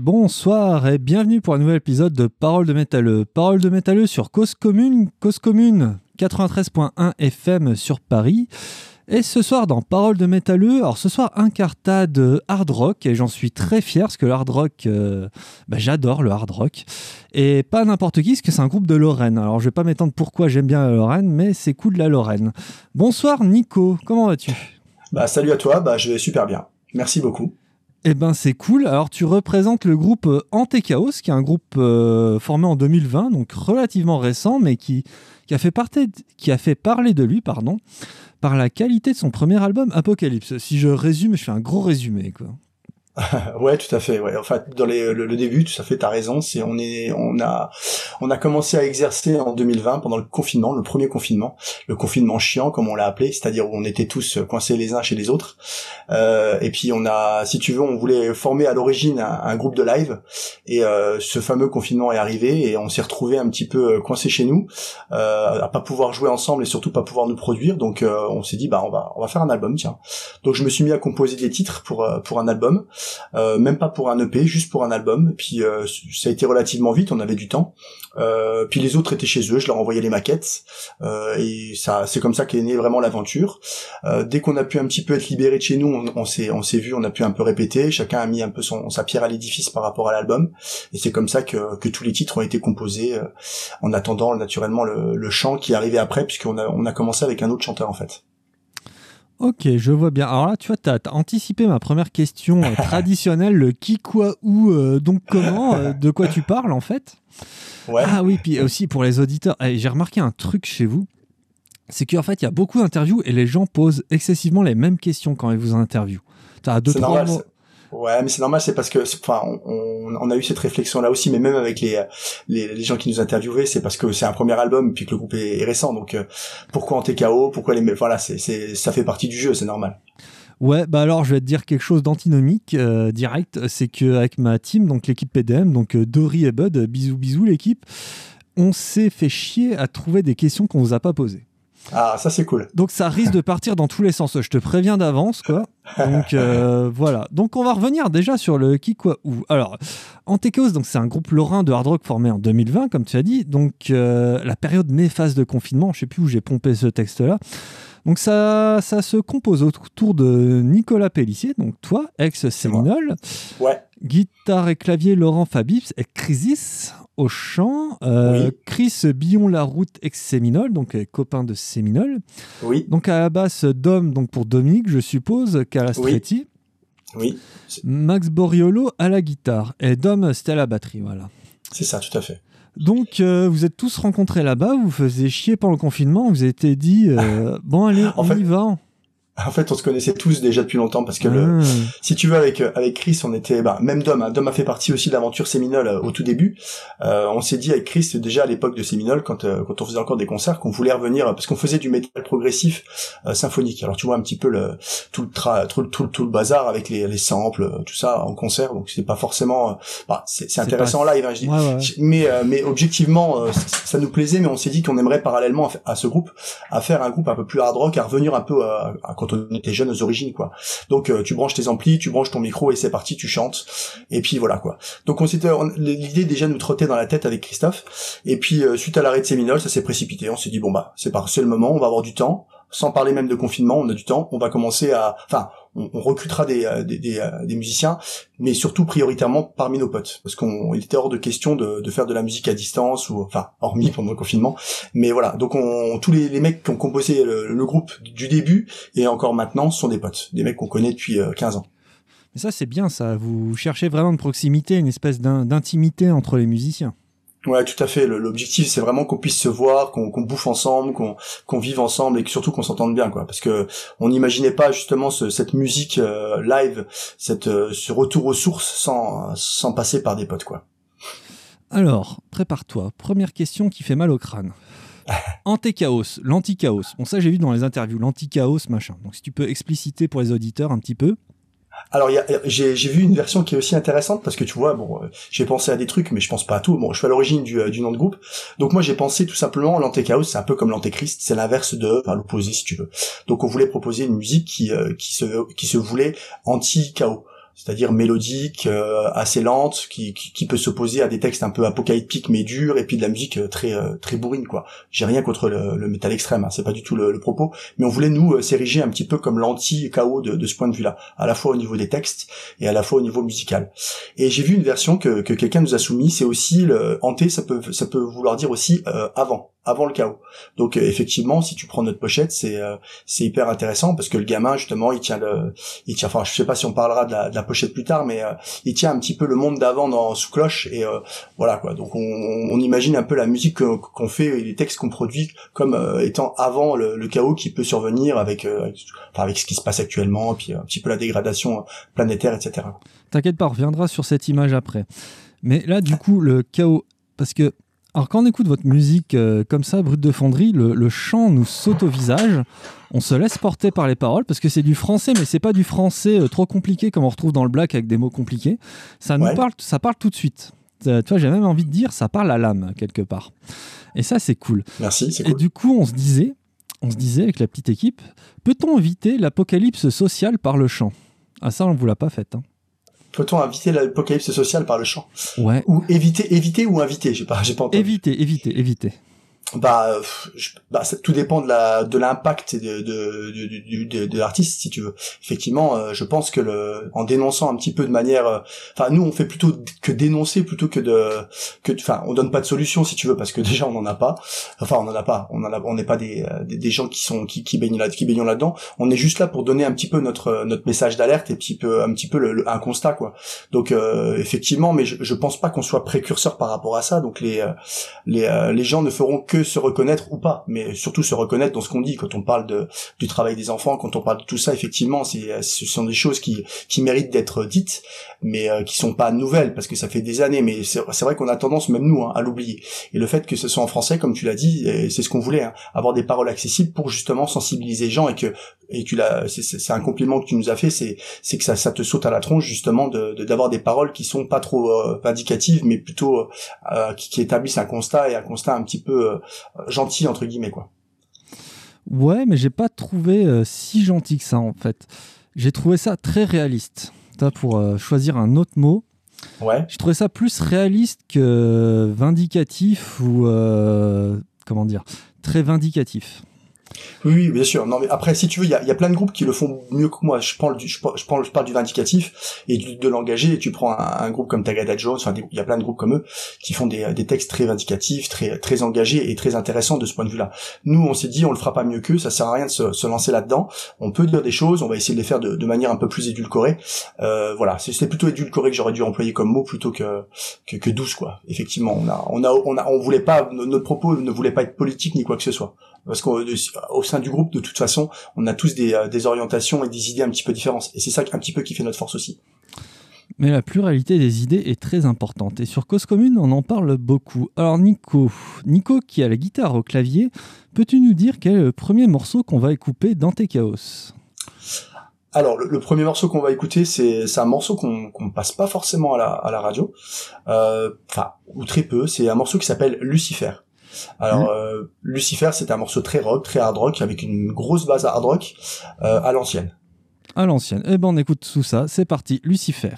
Bonsoir et bienvenue pour un nouvel épisode de Parole de métalleux. Parole de métalleux sur Cause Commune, Cause Commune 93.1 FM sur Paris. Et ce soir dans Parole de métalleux, alors ce soir un cartade hard rock et j'en suis très fier parce que le hard rock, euh, bah, j'adore le hard rock. Et pas n'importe qui parce que c'est un groupe de Lorraine. Alors je vais pas m'étendre pourquoi j'aime bien la Lorraine, mais c'est cool la Lorraine. Bonsoir Nico, comment vas-tu? Bah salut à toi, bah je vais super bien. Merci beaucoup. Eh ben c'est cool. Alors tu représentes le groupe euh, Antechaos, qui est un groupe euh, formé en 2020, donc relativement récent, mais qui, a fait parler de lui, par la qualité de son premier album Apocalypse. Si je résume, je fais un gros résumé, quoi. ouais, tout à fait. Ouais. Enfin, dans les, le, début, tout à fait, t'as raison. C'est on est, on a, on a commencé à exercer en 2020 pendant le confinement, le premier confinement, le confinement chiant comme on l'a appelé, c'est-à-dire où on était tous coincés les uns chez les autres. Euh, et puis on a, si tu veux, on voulait former à l'origine un, groupe de live. Et euh, ce fameux confinement est arrivé et on s'est retrouvé un petit peu euh, coincés chez nous, euh, à pas pouvoir jouer ensemble et surtout pas pouvoir nous produire. Donc euh, on s'est dit, bah on va, on va faire un album, tiens. Donc je me suis mis à composer des titres pour pour un album. Euh, même pas pour un EP, juste pour un album. puis euh, ça a été relativement vite, on avait du temps. Euh, puis les autres étaient chez eux, je leur envoyais les maquettes et ça, c'est comme ça qu'est née vraiment l'aventure. dès qu'on a pu un petit peu être libéré de chez nous, on, s'est, on s'est vu, on a pu un peu répéter. Chacun a mis un peu son, sa pierre à l'édifice par rapport à l'album. Et c'est comme ça que, que tous les titres ont été composés en attendant naturellement le, le chant qui arrivait après, puisqu'on a, on a commencé avec un autre chanteur en fait. Ok, je vois bien. Alors là, tu vois, tu as, anticipé ma première question euh, traditionnelle, le qui, quoi, où, euh, donc comment, euh, de quoi tu parles en fait? Ouais. Ah oui, puis aussi pour les auditeurs, eh, j'ai remarqué un truc chez vous, c'est qu'en fait, il y a beaucoup d'interviews et les gens posent excessivement les mêmes questions quand ils vous interviewent. Tu as deux, trois mots. Ouais, mais c'est normal, c'est parce que, enfin, on, a eu cette réflexion là aussi, mais même avec les, les, gens qui nous interviewaient, c'est parce que c'est un premier album puis que le groupe est, récent, donc euh, pourquoi en TKO, pourquoi les, voilà, c'est, c'est, ça fait partie du jeu, c'est normal. Ouais, bah alors je vais te dire quelque chose d'antinomique euh, direct, c'est que avec ma team, donc l'équipe PDM, donc euh, Dory et Bud, bisous bisous l'équipe, on s'est fait chier à trouver des questions qu'on vous a pas posées. Ah, ça c'est cool. Donc ça risque de partir dans tous les sens. Je te préviens d'avance, quoi. Donc euh, voilà. Donc on va revenir déjà sur le qui quoi où. Alors Antekos, donc c'est un groupe lorrain de hard rock formé en 2020, comme tu as dit. Donc euh, la période néfaste de confinement. Je sais plus où j'ai pompé ce texte-là. Donc ça, ça se compose autour de Nicolas Pellissier, donc toi, ex-Séminole. Ouais. Guitare et clavier Laurent Fabibs et Crisis au chant. Euh, Chris Billon-Laroute, ex-Séminole, donc euh, copain de Séminole. Oui. Donc à la basse, Dom, donc pour Dominique, je suppose, Calastretti. Oui. Max Boriolo à la guitare. Et Dom, c'était à la batterie, voilà. C'est ça, tout à fait. Donc, euh, vous êtes tous rencontrés là-bas, vous faisiez chier pendant le confinement, vous été dit, bon, allez, on y va. En fait, on se connaissait tous déjà depuis longtemps parce que le, ah. si tu veux, avec euh, avec Chris, on était, bah, même Dom, hein, Dom a fait partie aussi de l'aventure Séminole euh, au tout début. Euh, on s'est dit avec Chris déjà à l'époque de Séminole, quand quand on faisait encore des concerts, qu'on voulait revenir parce qu'on faisait du métal progressif symphonique. Alors tu vois un petit peu le tout le tra, tout, tout, le bazar avec les, les samples, tout ça en concert. Donc c'est pas forcément, bah, c'est intéressant en live, hein, je dis. Mais mais objectivement, ça nous plaisait, mais on s'est dit qu'on aimerait parallèlement à, ce groupe à faire un groupe un peu plus hard rock, à revenir un peu à, à on était jeunes aux origines quoi. Donc euh, tu branches tes amplis, tu branches ton micro et c'est parti, tu chantes. Et puis voilà quoi. Donc on s'était l'idée déjà nous trottait dans la tête avec Christophe. Et puis euh, suite à l'arrêt de Séminole, ça s'est précipité. On s'est dit bon bah c'est pas c'est le moment, on va avoir du temps. Sans parler même de confinement, on a du temps. On va commencer à, enfin, on, recrutera des, euh, euh, des, musiciens, mais surtout prioritairement parmi nos potes, parce qu'on était hors de question de, de, faire de la musique à distance ou enfin hormis pendant le confinement. Mais voilà, donc on, tous les, les mecs qui ont composé le, groupe du début et encore maintenant sont des potes, des mecs qu'on connaît depuis 15 euh, ans. Mais ça c'est bien, ça. Vous cherchez vraiment de proximité, une espèce d'intimité entre les musiciens. Ouais, tout à fait. L'objectif, c'est vraiment qu'on puisse se voir, qu'on bouffe ensemble, qu'on vive ensemble et que surtout qu'on s'entende bien, quoi. Parce que on n'imaginait pas justement cette musique euh, live, cette euh, ce retour aux sources sans sans passer par des potes, quoi. Alors, prépare-toi. Première question qui fait mal au crâne. Anti-chaos, l'anti-chaos. Bon, ça, j'ai vu dans les interviews, l'anti-chaos, machin. Donc, si tu peux expliciter pour les auditeurs un petit peu. Alors j'ai vu une version qui est aussi intéressante parce que tu vois bon euh, j'ai pensé à des trucs mais je pense pas à tout. Bon je suis à l'origine du, euh, du nom de groupe donc moi j'ai pensé tout simplement l'antéchaos c'est un peu comme l'antéchrist c'est l'inverse de enfin l'opposé si tu veux. Donc on voulait proposer une musique qui euh, qui se qui se voulait anti chaos c'est-à-dire mélodique, euh, assez lente, qui, qui, peut s'opposer à des textes un peu apocalyptiques mais durs, et puis de la musique euh, très euh, très bourrine quoi. J'ai rien contre le, le métal extrême, hein, c'est pas du tout le, propos, mais on voulait nous s'ériger un petit peu comme l'anti-chaos de, de, ce point de vue-là, à la fois au niveau des textes et à la fois au niveau musical. Et j'ai vu une version que, que quelqu'un nous a soumis, c'est aussi le hanté, ça peut ça peut vouloir dire aussi avant avant le chaos. Donc euh, effectivement, si tu prends notre pochette, c'est euh, c'est hyper intéressant parce que le gamin justement, il tient le, il tient. Enfin, je sais pas si on parlera de la, de la pochette plus tard, mais euh, il tient un petit peu le monde d'avant dans sous cloche et voilà quoi. Donc on, on, imagine un peu la musique qu'on fait et les textes qu'on produit comme étant avant le, le, chaos qui peut survenir avec, enfin, avec ce qui se passe actuellement, puis un petit peu la dégradation planétaire, etc. T'inquiète pas, on reviendra sur cette image après. Mais là, du coup, le chaos, parce que alors quand on écoute votre musique euh, comme ça, brute de fonderie, le, chant nous saute au visage. On se laisse porter par les paroles parce que c'est du français, mais c'est pas du français euh, trop compliqué comme on retrouve dans le black avec des mots compliqués. Ça nous parle, ça parle tout de suite. Euh, tu vois, j'ai même envie de dire, ça parle à l'âme quelque part. Et ça, c'est cool. Merci. Cool. Et du coup, on se disait, on se disait avec la petite équipe, peut-on éviter l'apocalypse sociale par le chant? Ah ça, on vous l'a pas fait. Hein. Peut-on éviter l'apocalypse sociale par le chant? Ouais. Ou éviter, éviter ou inviter J'ai pas, j'ai pas entendu. Éviter, éviter, éviter bah, bah ça, tout dépend de la de l'impact de de, de, de, de l'artiste si tu veux. Effectivement euh, je pense que le en dénonçant un petit peu de manière euh, enfin nous on fait plutôt que dénoncer plutôt que de que enfin on donne pas de solution si tu veux parce que déjà on en a pas. Enfin on en a pas. On en a on n'est pas des, euh, des, des gens qui sont qui baignent là qui baignent là dedans on est juste là pour donner un petit peu notre notre message d'alerte et petit peu un petit peu le, un constat quoi. Donc effectivement mais je, je pense pas qu'on soit précurseur par rapport à ça. Donc les les les gens ne feront que se reconnaître ou pas, mais surtout se reconnaître dans ce qu'on dit quand on parle de, du travail des enfants, quand on parle de tout ça, effectivement, c'est, ce sont des choses qui, qui méritent d'être dites, mais euh, qui sont pas nouvelles parce que ça fait des années, mais c'est, vrai qu'on a tendance, même nous, hein, à l'oublier. Et le fait que ce soit en français, comme tu l'as dit, c'est ce qu'on voulait, hein, avoir des paroles accessibles pour justement sensibiliser les gens et que et tu l'as, c'est, un compliment que tu nous as fait, c'est, c'est que ça, ça te saute à la tronche justement de, d'avoir des paroles qui sont pas trop euh, vindicatives, mais plutôt euh, qui, qui, établissent un constat et un constat un petit peu gentil entre guillemets quoi. Ouais, mais j'ai pas trouvé euh, si gentil que ça en fait. J'ai trouvé ça très réaliste. pour euh, choisir un autre mot. Ouais. J'ai trouvé ça plus réaliste que vindicatif ou euh, comment dire, très vindicatif. Oui, bien sûr. Non, mais après, si tu veux, il y a, plein de groupes qui le font mieux que moi. Je parle du, je, parle, je parle du vindicatif et de l'engagé. Et tu prends un, groupe comme Tagada Jones. Enfin, il y a plein de groupes comme eux qui font des, des textes très vindicatifs, très, très engagés et très intéressants de ce point de vue-là. Nous, on s'est dit, on le fera pas mieux qu'eux. Ça sert à rien de se, se lancer là-dedans. On peut dire des choses. On va essayer de les faire de, de manière un peu plus édulcorée. Euh, voilà, c'est plutôt édulcoré que j'aurais dû employer comme mot plutôt que, que, que douce, quoi. Effectivement, on a, on a, on a, on voulait pas, notre propos ne voulait pas être politique ni quoi que ce soit parce qu'au sein du groupe, de toute façon, on a tous des, euh, des orientations et des idées un petit peu différentes. Et c'est ça un petit peu qui fait notre force aussi. Mais la pluralité des idées est très importante. Et sur Cause Commune, on en parle beaucoup. Alors Nico, Nico qui a la guitare au clavier, peux-tu nous dire quel est le premier morceau qu'on va écouter dans tes chaos? Alors le, premier morceau qu'on va écouter, c'est un morceau qu'on qu'on passe pas forcément à la, à la radio, euh, enfin ou très peu. C'est un morceau qui s'appelle Lucifer. Alors mmh. euh, Lucifer, c'est un morceau très rock, très hard rock, avec une grosse base hard rock euh, à l'ancienne. À l'ancienne. Eh ben on écoute tout ça. C'est parti, Lucifer.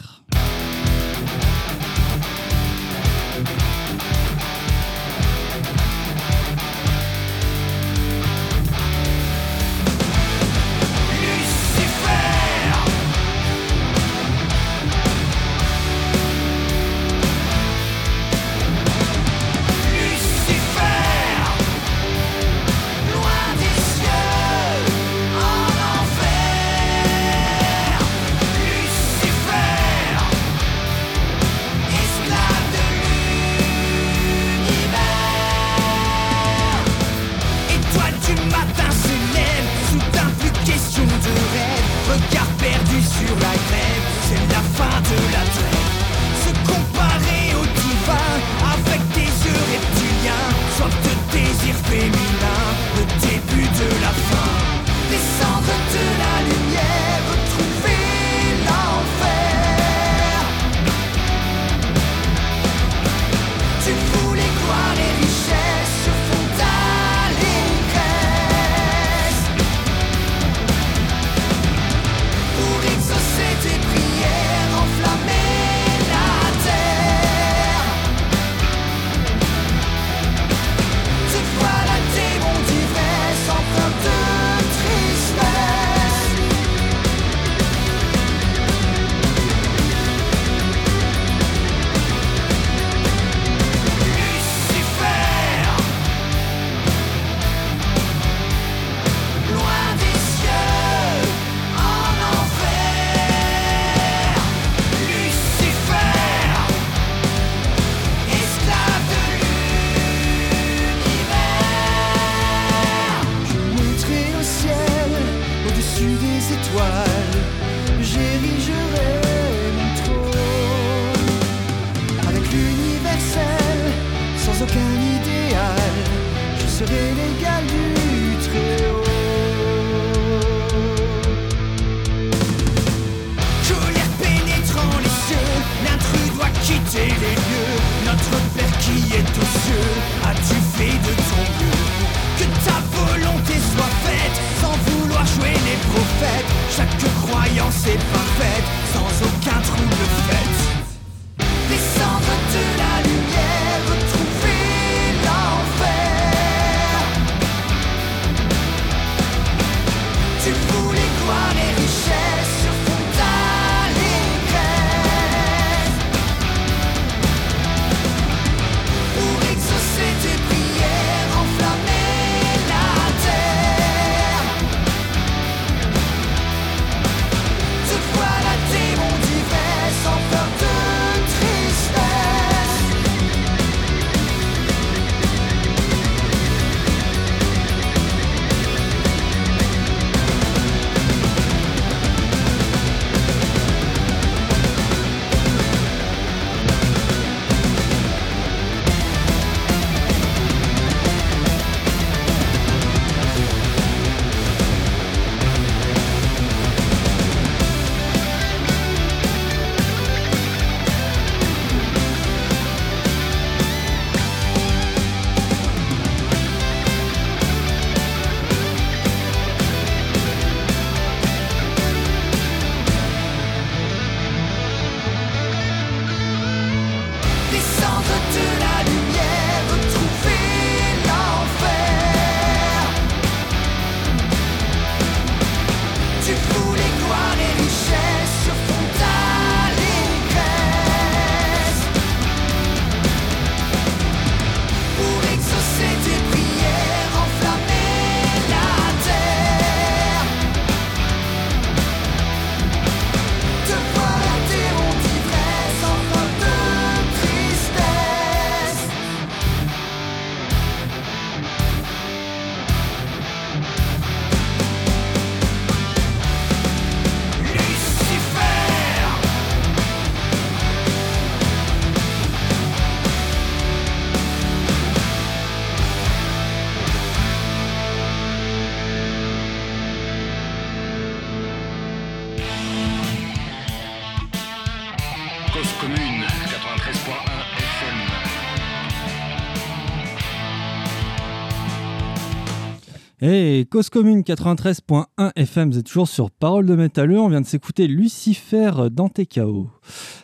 Cause Commune 93.1 FM, vous êtes toujours sur Parole de Métalleux. On vient de s'écouter Lucifer dans TKO.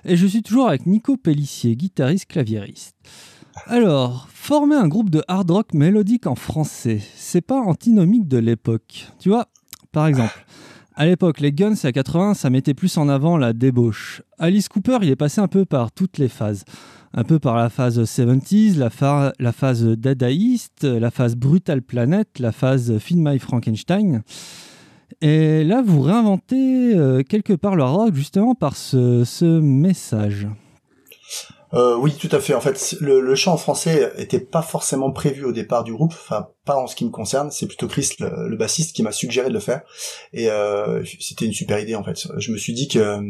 Et je suis toujours avec Nico Pellissier, guitariste claviériste. Alors, former un groupe de hard rock mélodique en français, c'est pas antinomique de l'époque. Tu vois, par exemple, à l'époque, les Guns à 80, ça mettait plus en avant la débauche. Alice Cooper, il est passé un peu par toutes les phases. Un peu par la phase 70s, la, phase dadaïste, la phase Brutal Planet, la phase Film My Frankenstein. Et là, vous réinventez euh, quelque part le rock justement par ce, message. Euh, oui, tout à fait. En fait, le, chant en français était pas forcément prévu au départ du groupe, enfin pas en ce qui me concerne. C'est plutôt Chris, le, bassiste, qui m'a suggéré de le faire, et euh, c'était une super idée en fait. Je me suis dit que,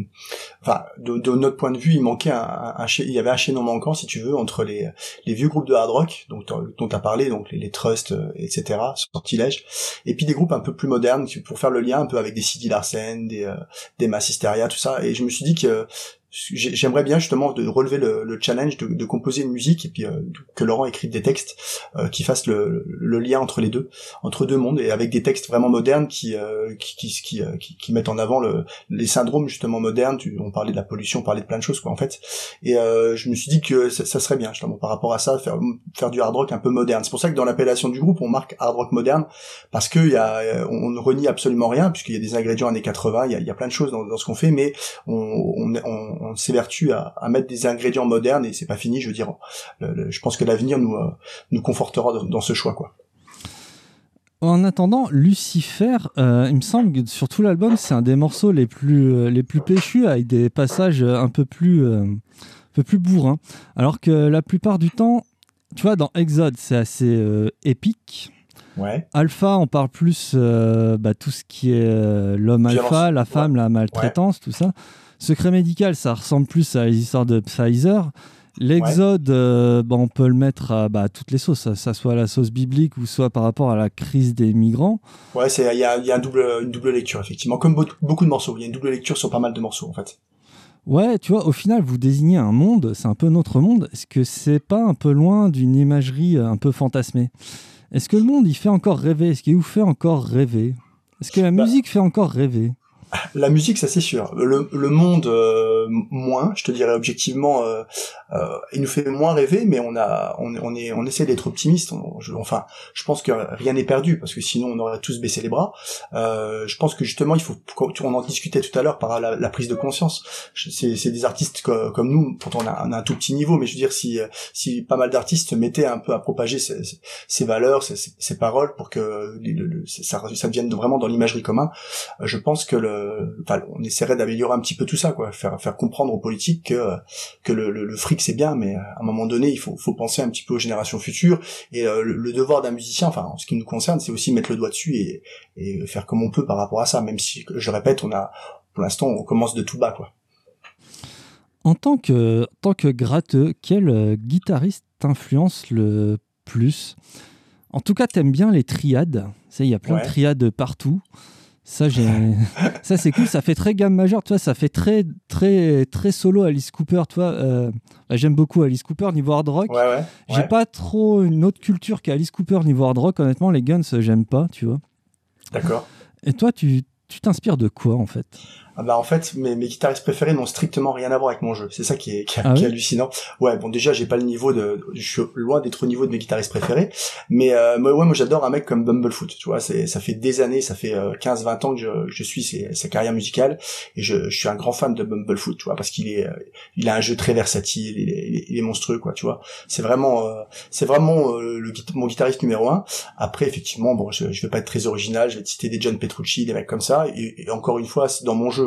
enfin, de, notre point de vue, il manquait un, un, un il y avait un chaînon manquant, si tu veux, entre les, les vieux groupes de hard rock, donc dont tu as parlé, donc les, les Trust, euh, etc., Sortilège, et puis des groupes un peu plus modernes pour faire le lien un peu avec des Sidi Larsen, des, euh, des Mass tout ça. Et je me suis dit que j'ai- j'aimerais bien justement de relever le, le challenge de, de composer une musique et puis euh, que Laurent écrive des textes euh, qui fassent le, le lien entre les deux, entre deux mondes et avec des textes vraiment modernes qui euh, qui, qui, qui, euh, qui- qui mettent en avant le, les syndromes justement modernes. Tu, on parlait de la pollution, on parlait de plein de choses quoi en fait. Et euh, je me suis dit que ça, ça serait bien justement par rapport à ça faire faire du hard rock un peu moderne. C'est pour ça que dans l'appellation du groupe on marque hard rock moderne parce que y a on ne renie absolument rien puisqu'il y a des ingrédients années 80, il y a, y a plein de choses dans, dans ce qu'on fait, mais on, on, on, on s'évertue à, à mettre des ingrédients modernes et c'est pas fini. Je veux dire, le- le- je pense que l'avenir nous euh, nous confortera dans, dans ce choix quoi. En attendant, Lucifer, euh, il me semble que sur tout l'album, c'est un des morceaux les plus, euh, les plus péchus avec des passages euh, un peu plus, euh, un peu plus bourrins. Alors que la plupart du temps, tu vois, dans Exode, c'est assez épique. Ouais. Alpha, on parle plus bah, tout ce qui est l'homme alpha, la femme, la maltraitance, tout ça. Secret médical, ça ressemble plus à les histoires de Pfizer. L'exode, euh, bah, on peut le mettre à bah, toutes les sauces, ça, soit la sauce biblique ou soit par rapport à la crise des migrants. Ouais, il y a, y a un double, une double lecture, effectivement. Comme beaucoup de morceaux, il y a une double lecture sur pas mal de morceaux, en fait. Ouais, tu vois, au final, vous désignez un monde, c'est un peu notre monde. Est-ce que c'est pas un peu loin d'une imagerie euh, un peu fantasmée? Est-ce que le monde, il fait encore rêver? Est-ce qu'il vous fait encore rêver? Est-ce que la bah musique fait encore rêver? La musique, ça c'est sûr. Le, le monde euh, moins, je te dirais objectivement, euh, euh, il nous fait moins rêver, mais on a, on, on est, on essaie d'être optimiste. enfin, je pense que rien n'est perdu parce que sinon on aurait tous baissé les bras. je pense que justement, il faut, on en discutait tout à l'heure par la, la, prise de conscience. C'est des artistes comme nous, pourtant on a, on a, un tout petit niveau, mais je veux dire si, si pas mal d'artistes mettaient un peu à propager ces, ces valeurs, ces, ces, paroles pour que ça, ça devienne vraiment dans l'imagerie commun, je pense que le enfin, on essaierait d'améliorer un petit peu tout ça, quoi, faire faire comprendre aux politiques que que le, le, fric c'est bien, mais à un moment donné, il faut faut penser un petit peu aux générations futures et euh, le, devoir d'un musicien, enfin, en ce qui nous concerne, c'est aussi mettre le doigt dessus et, et faire comme on peut par rapport à ça, même si je répète, on a pour l'instant, on commence de tout bas, quoi. En tant que, tant que gratteux, quel euh, guitariste t'influence le plus? En tout cas, t'aimes bien les triades. il y a plein de triades partout. Ça, j'ai... ça c'est cool. Ça fait très gamme majeure, tu vois. Ça fait très, très, très solo Alice Cooper, tu vois. Euh, bah, j'aime beaucoup Alice Cooper niveau hard rock. Ouais, ouais, j'ai pas trop une autre culture qu'Alice Cooper niveau hard rock. Honnêtement, les Guns, j'aime pas, tu vois. D'accord. Et toi, tu, tu t'inspires de quoi en fait? Ah bah en fait mes, mes guitaristes préférés n'ont strictement rien à voir avec mon jeu. C'est ça qui est, qui, ah qui est hallucinant. Ouais, bon déjà j'ai pas le niveau de, je suis loin d'être au niveau de mes guitaristes préférés, mais euh, moi, ouais, moi j'adore un mec comme Bumblefoot. Tu vois, c'est ça fait des années, ça fait 15-20 euh, ans que je, je suis ses, sa carrière musicale et je, je, suis un grand fan de Bumblefoot. Tu vois, parce qu'il est, euh, il a un jeu très versatile, il est, il est, monstrueux quoi. Tu vois, c'est vraiment, euh, c'est vraiment euh, le mon guitariste numéro un. Après effectivement, bon, je, je vais pas être très original, je vais citer des John Petrucci, des mecs comme ça. Et, et encore une fois, dans mon jeu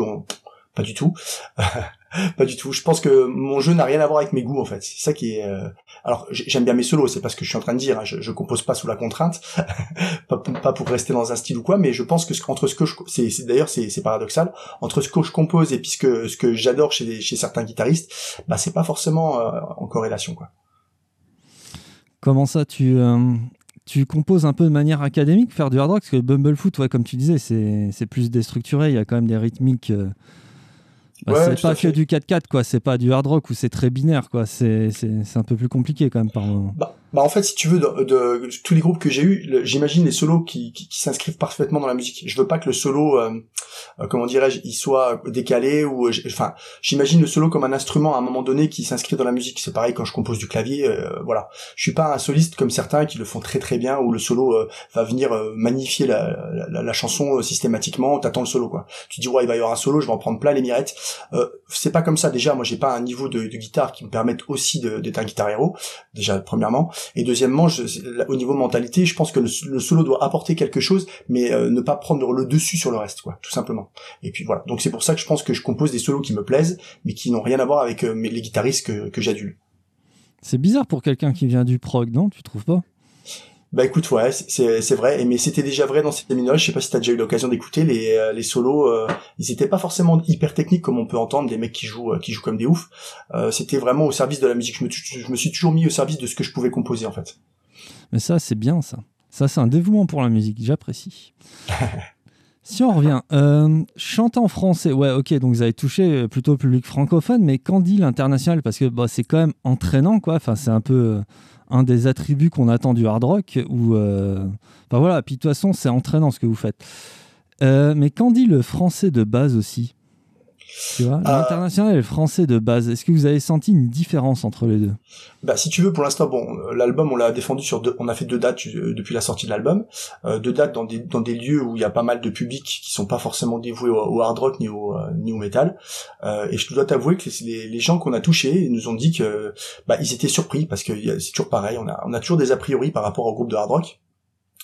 pas du tout. pas du tout. Je pense que mon jeu n'a rien à voir avec mes goûts en fait. C'est ça qui est. Euh, alors j'aime bien mes solos, c'est pas ce que je suis en train de dire. Hein. Je, compose pas sous la contrainte, pas, pour rester dans un style ou quoi, mais je pense que entre ce que je, c'est d'ailleurs c'est paradoxal, entre ce que je compose et puis ce que ce j'adore chez chez certains guitaristes, bah c'est pas forcément euh, en corrélation quoi. Comment ça tu euh, tu composes un peu de manière académique, faire du hard rock, parce que Bumblefoot, ouais, comme tu disais, c'est plus déstructuré, il y a quand même des rythmiques. Euh, bah, c'est pas que du 4-4, quoi. C'est pas du hard rock où c'est très binaire, quoi. C'est un peu plus compliqué quand même par moment. Bah, bah en fait, si tu veux, de, tous les groupes que j'ai eu, j'imagine les solos qui, qui, s'inscrivent parfaitement dans la musique. Je veux pas que le solo, euh, euh, comment dirais-je, il soit décalé ou, euh, enfin, j'imagine le solo comme un instrument à un moment donné qui s'inscrit dans la musique. C'est pareil quand je compose du clavier, voilà. Je suis pas un soliste comme certains qui le font très très bien où le solo va venir magnifier la, la, la, chanson systématiquement. T'attends le solo, quoi. Tu dis ouais, il va y avoir un solo, je vais en prendre plein les mirettes. c'est pas comme ça. Déjà, moi, j'ai pas un niveau de, de guitare qui me permette aussi d'être un guitar héros. Déjà, premièrement. Et deuxièmement, au niveau mentalité, je pense que le, solo doit apporter quelque chose, mais euh, ne pas prendre le dessus sur le reste, quoi, tout simplement. Et puis voilà. Donc c'est pour ça que je pense que je compose des solos qui me plaisent, mais qui n'ont rien à voir avec euh, les guitaristes que, que j'adule. C'est bizarre pour quelqu'un qui vient du prog, non? Tu trouves pas? Bah écoute, ouais, c'est vrai, mais c'était déjà vrai dans ces minoles. Je sais pas si t'as déjà eu l'occasion d'écouter les euh, les solos. Euh, ils étaient pas forcément hyper techniques comme on peut entendre des mecs qui jouent euh, qui jouent comme des oufs. c'était vraiment au service de la musique. Je me, je me suis toujours mis au service de ce que je pouvais composer en fait. Mais ça, c'est bien ça. Ça, c'est un dévouement pour la musique. J'apprécie. Si on revient, euh, chanter en français, ouais, ok, donc vous avez touché plutôt le public francophone, mais qu'en dit l'international Parce que bah, c'est quand même entraînant, quoi. Enfin, c'est un peu un des attributs qu'on attend du hard rock. Ou, euh... enfin voilà, puis de toute façon, c'est entraînant ce que vous faites. Euh, mais qu'en dit le français de base aussi? Tu vois, euh, l'international et le français de base. Est-ce que vous avez senti une différence entre les deux? Bah, si tu veux, pour l'instant, bon, l'album, on l'a défendu sur deux. On a fait deux dates euh, depuis la sortie de l'album, euh, deux dates dans des dans des lieux où il y a pas mal de publics qui sont pas forcément dévoués au, hard rock ni au ni au metal. et je dois t'avouer que les, les gens qu'on a touchés nous ont dit que bah ils étaient surpris parce que c'est toujours pareil. On a on a toujours des a priori par rapport au groupe de hard rock.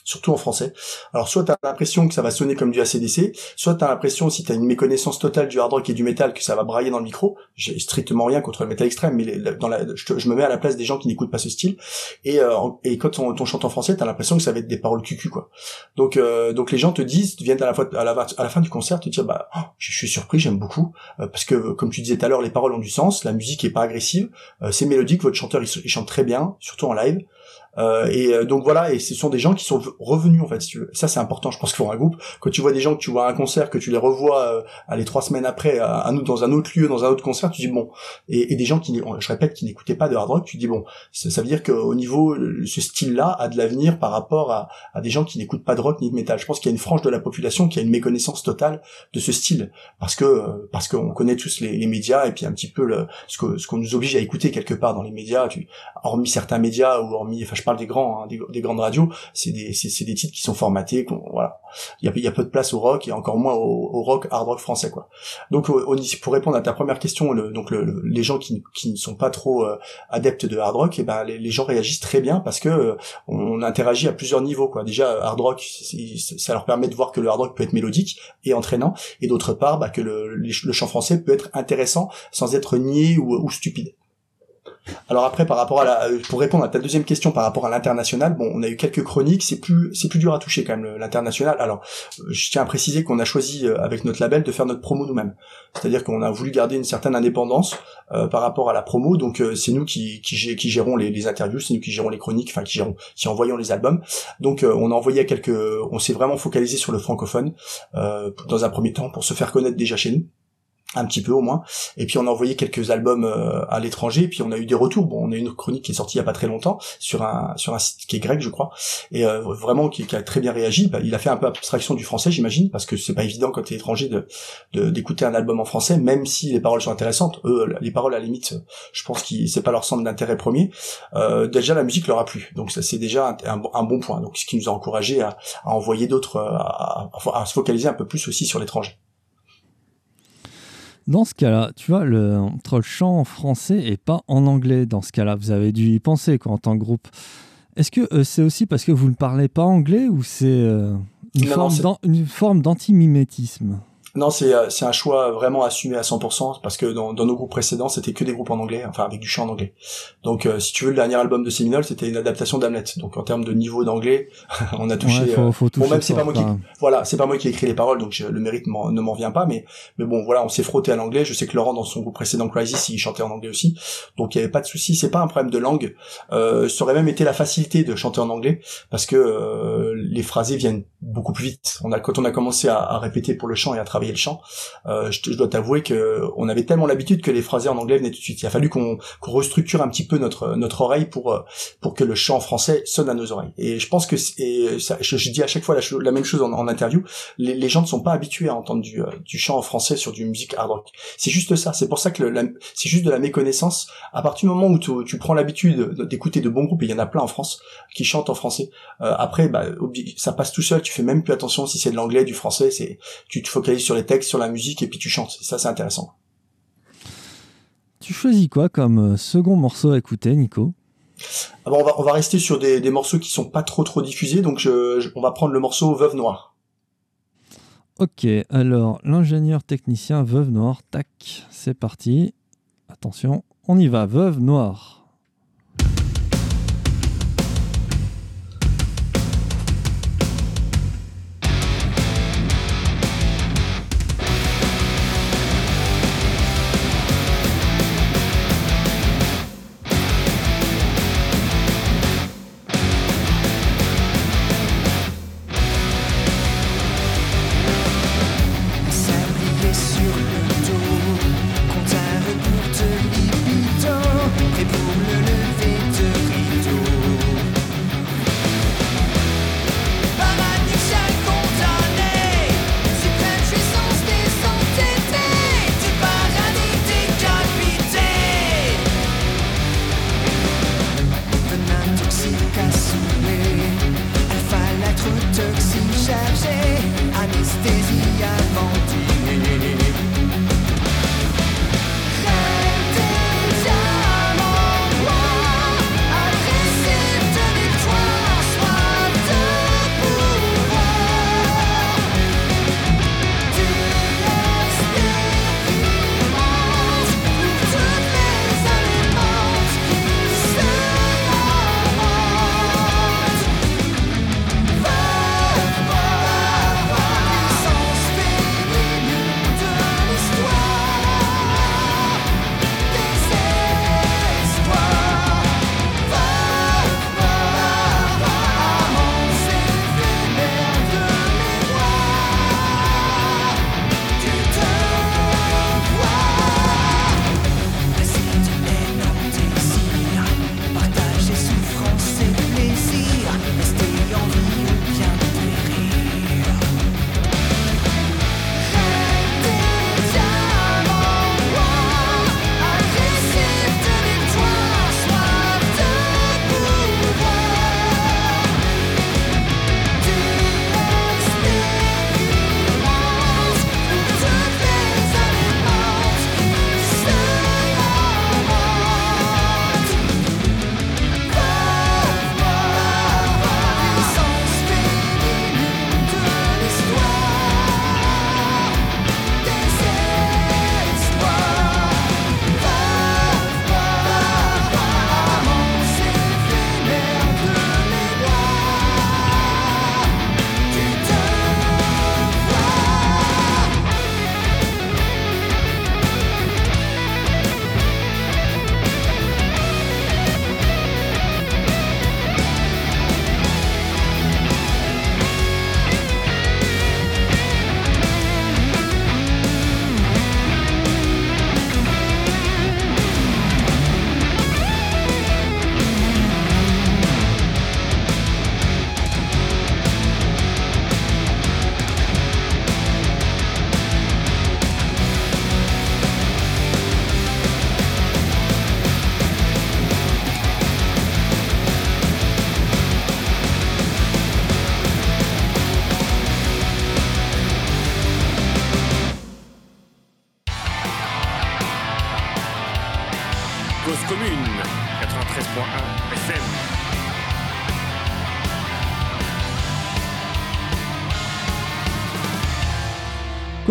Surtout en français. Alors soit t'as l'impression que ça va sonner comme du ACDC, soit t'as l'impression si t'as une méconnaissance totale du hard rock et du métal que ça va brailler dans le micro. J'ai strictement rien contre le métal extrême, mais je, me mets à la place des gens qui n'écoutent pas ce style. Et, euh, quand on, on, chante en français, t'as l'impression que ça va être des paroles cucu quoi. Donc euh, donc les gens te disent, viennent à la fin du concert te dire bah oh, je, suis surpris, j'aime beaucoup euh, parce que comme tu disais tout à l'heure, les paroles ont du sens, la musique est pas agressive, c'est mélodique, votre chanteur il chante très bien, surtout en live. Euh, et euh, donc voilà, et ce sont des gens qui sont revenus en fait. Si tu veux. Ça c'est important, je pense pour un groupe, quand tu vois des gens que tu vois à un concert, que tu les revois euh, allez trois semaines après à, dans un autre lieu, dans un autre concert, tu dis bon. Et, et des gens qui, je répète, qui n'écoutaient pas de hard rock, tu dis bon. Ça, ça veut dire qu'au niveau, ce style-là a de l'avenir par rapport à, à des gens qui n'écoutent pas de rock ni de métal. Je pense qu'il y a une frange de la population qui a une méconnaissance totale de ce style, parce que parce qu'on connaît tous les, les, médias et puis un petit peu le, ce que ce qu'on nous oblige à écouter quelque part dans les médias. Tu, hormis certains médias ou hormis, enfin parle des grands, hein, des, grandes radios, c'est des, des titres qui sont formatés, voilà. Il y a, peu de place au rock et encore moins au, rock, hard rock français, quoi. Donc, pour répondre à ta première question, donc le, les gens qui, ne sont pas trop euh, adeptes de hard rock, et eh ben les, gens réagissent très bien parce que euh, on interagit à plusieurs niveaux, quoi. Déjà, hard rock, ça leur permet de voir que le hard rock peut être mélodique et entraînant, et d'autre part, bah, que le, chant français peut être intéressant sans être ou, ou stupide. Alors après, par rapport à la, euh, pour répondre à ta deuxième question par rapport à l'international, bon, on a eu quelques chroniques, c'est plus, c'est plus dur à toucher quand même l'international. Alors, euh, je tiens à préciser qu'on a choisi euh, avec notre label de faire notre promo nous-mêmes, c'est-à-dire qu'on a voulu garder une certaine indépendance par rapport à la promo. Donc c'est nous qui, qui, qui gérons les, interviews, c'est nous qui gérons les chroniques, enfin qui gérons, qui envoyons les albums. Donc on a envoyé quelques, on s'est vraiment focalisé sur le francophone dans un premier temps pour se faire connaître déjà chez nous un petit peu au moins. Et puis on a envoyé quelques albums euh, à l'étranger, et puis on a eu des retours. Bon, on a une chronique qui est sortie il y a pas très longtemps sur un sur un site qui est grec, je crois, et euh, vraiment qui, a très bien réagi. Bah, il a fait un peu abstraction du français, j'imagine, parce que c'est pas évident quand t'es étranger de d'écouter un album en français, même si les paroles sont intéressantes. Eux, les paroles à la limite, je pense que c'est pas leur centre d'intérêt premier. Euh, déjà la musique leur a plu, donc ça c'est déjà un, bon point. Donc ce qui nous a encouragé à, envoyer d'autres, à se focaliser un peu plus aussi sur l'étranger. Dans ce cas-là, tu vois, le, entre le chant en français et pas en anglais, dans ce cas-là, vous avez dû y penser quoi, en tant que groupe. Est-ce que euh, c'est aussi parce que vous ne parlez pas anglais ou c'est euh, une, forme d'antimimétisme? Non, c'est euh, c'est un choix vraiment assumé à 100% parce que dans, dans nos groupes précédents, c'était que des groupes en anglais, enfin avec du chant en anglais. Donc euh, si tu veux, le dernier album de Seminole, c'était une adaptation d'Hamlet. Donc en termes de niveau d'anglais, on a touché. faut, faut bon, même c'est pas moi qui, voilà, c'est pas moi qui ai écrit les paroles, donc le mérite ne m'en vient pas. Mais mais bon, voilà, on s'est frotté à l'anglais. Je sais que Laurent dans son groupe précédent Crisis, il chantait en anglais aussi, donc il y avait pas de souci. C'est pas un problème de langue. Euh, ça aurait même été la facilité de chanter en anglais parce que euh, les phrasés viennent beaucoup plus vite. On a quand on a commencé à, à répéter pour le chant et à travailler le chant euh, je, dois t'avouer que on avait tellement l'habitude que les phrasés en anglais venaient tout de suite. Il a fallu qu'on restructure un petit peu notre notre oreille pour euh, pour que le chant français sonne à nos oreilles. Et je pense que et ça, je, dis à chaque fois la, même chose en, interview. Les, gens ne sont pas habitués à entendre du, euh, du chant en français sur du musique hard rock. C'est juste ça. C'est pour ça que c'est juste de la méconnaissance. À partir du moment où tu, tu prends l'habitude d'écouter de bons groupes, et il y en a plein en France qui chantent en français. après, bah, ça passe tout seul. Tu fais même plus attention si c'est de l'anglais, du français. C'est tu te focalises sur les textes, sur la musique et puis tu chantes. Ça, c'est intéressant. Tu choisis quoi comme euh, second morceau à écouter, Nico? Ah on, va, on va rester sur des, morceaux qui sont pas trop trop diffusés, donc je, on va prendre le morceau Veuve Noire. Ok, alors l'ingénieur technicien Veuve Noire, tac, c'est parti. Attention, on y va, Veuve Noire.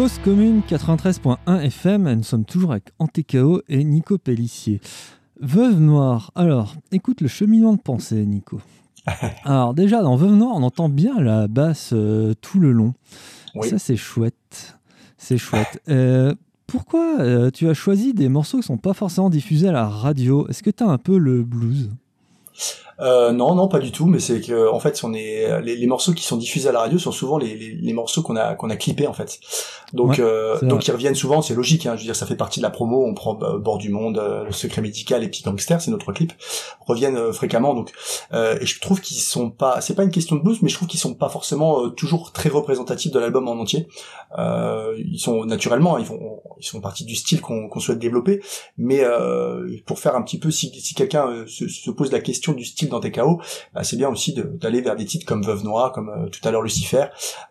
Cause commune 93.1 FM, nous sommes toujours avec Antécao et Nico Pellissier. Veuve Noire, alors écoute le cheminement de pensée, Nico. Alors déjà, dans Veuve Noire, on entend bien la basse euh, tout le long. Ça, c'est chouette. C'est chouette. Euh, pourquoi euh, tu as choisi des morceaux qui sont pas forcément diffusés à la radio? Est-ce que tu as un peu le blues? Euh, non, non, pas du tout. Mais c'est que en fait, on est les, les, morceaux qui sont diffusés à la radio sont souvent les, les, les morceaux qu'on a qu'on a clippés en fait. Donc euh, donc ils reviennent souvent. C'est logique. Hein, je veux dire, ça fait partie de la promo. On prend euh, Bord du Monde, euh, Le Secret médical et puis Gangster, c'est notre clip reviennent euh, fréquemment. Donc et je trouve qu'ils sont pas. C'est pas une question de blues, mais je trouve qu'ils sont pas forcément toujours très représentatifs de l'album en entier. ils sont naturellement, ils font ils sont partie du style qu'on qu'on souhaite développer. Mais pour faire un petit peu, si, si quelqu'un se, se pose la question du style dans tes chaos, bah, c'est bien aussi d'aller vers des titres comme Veuve Noire, comme euh, tout à l'heure Lucifer.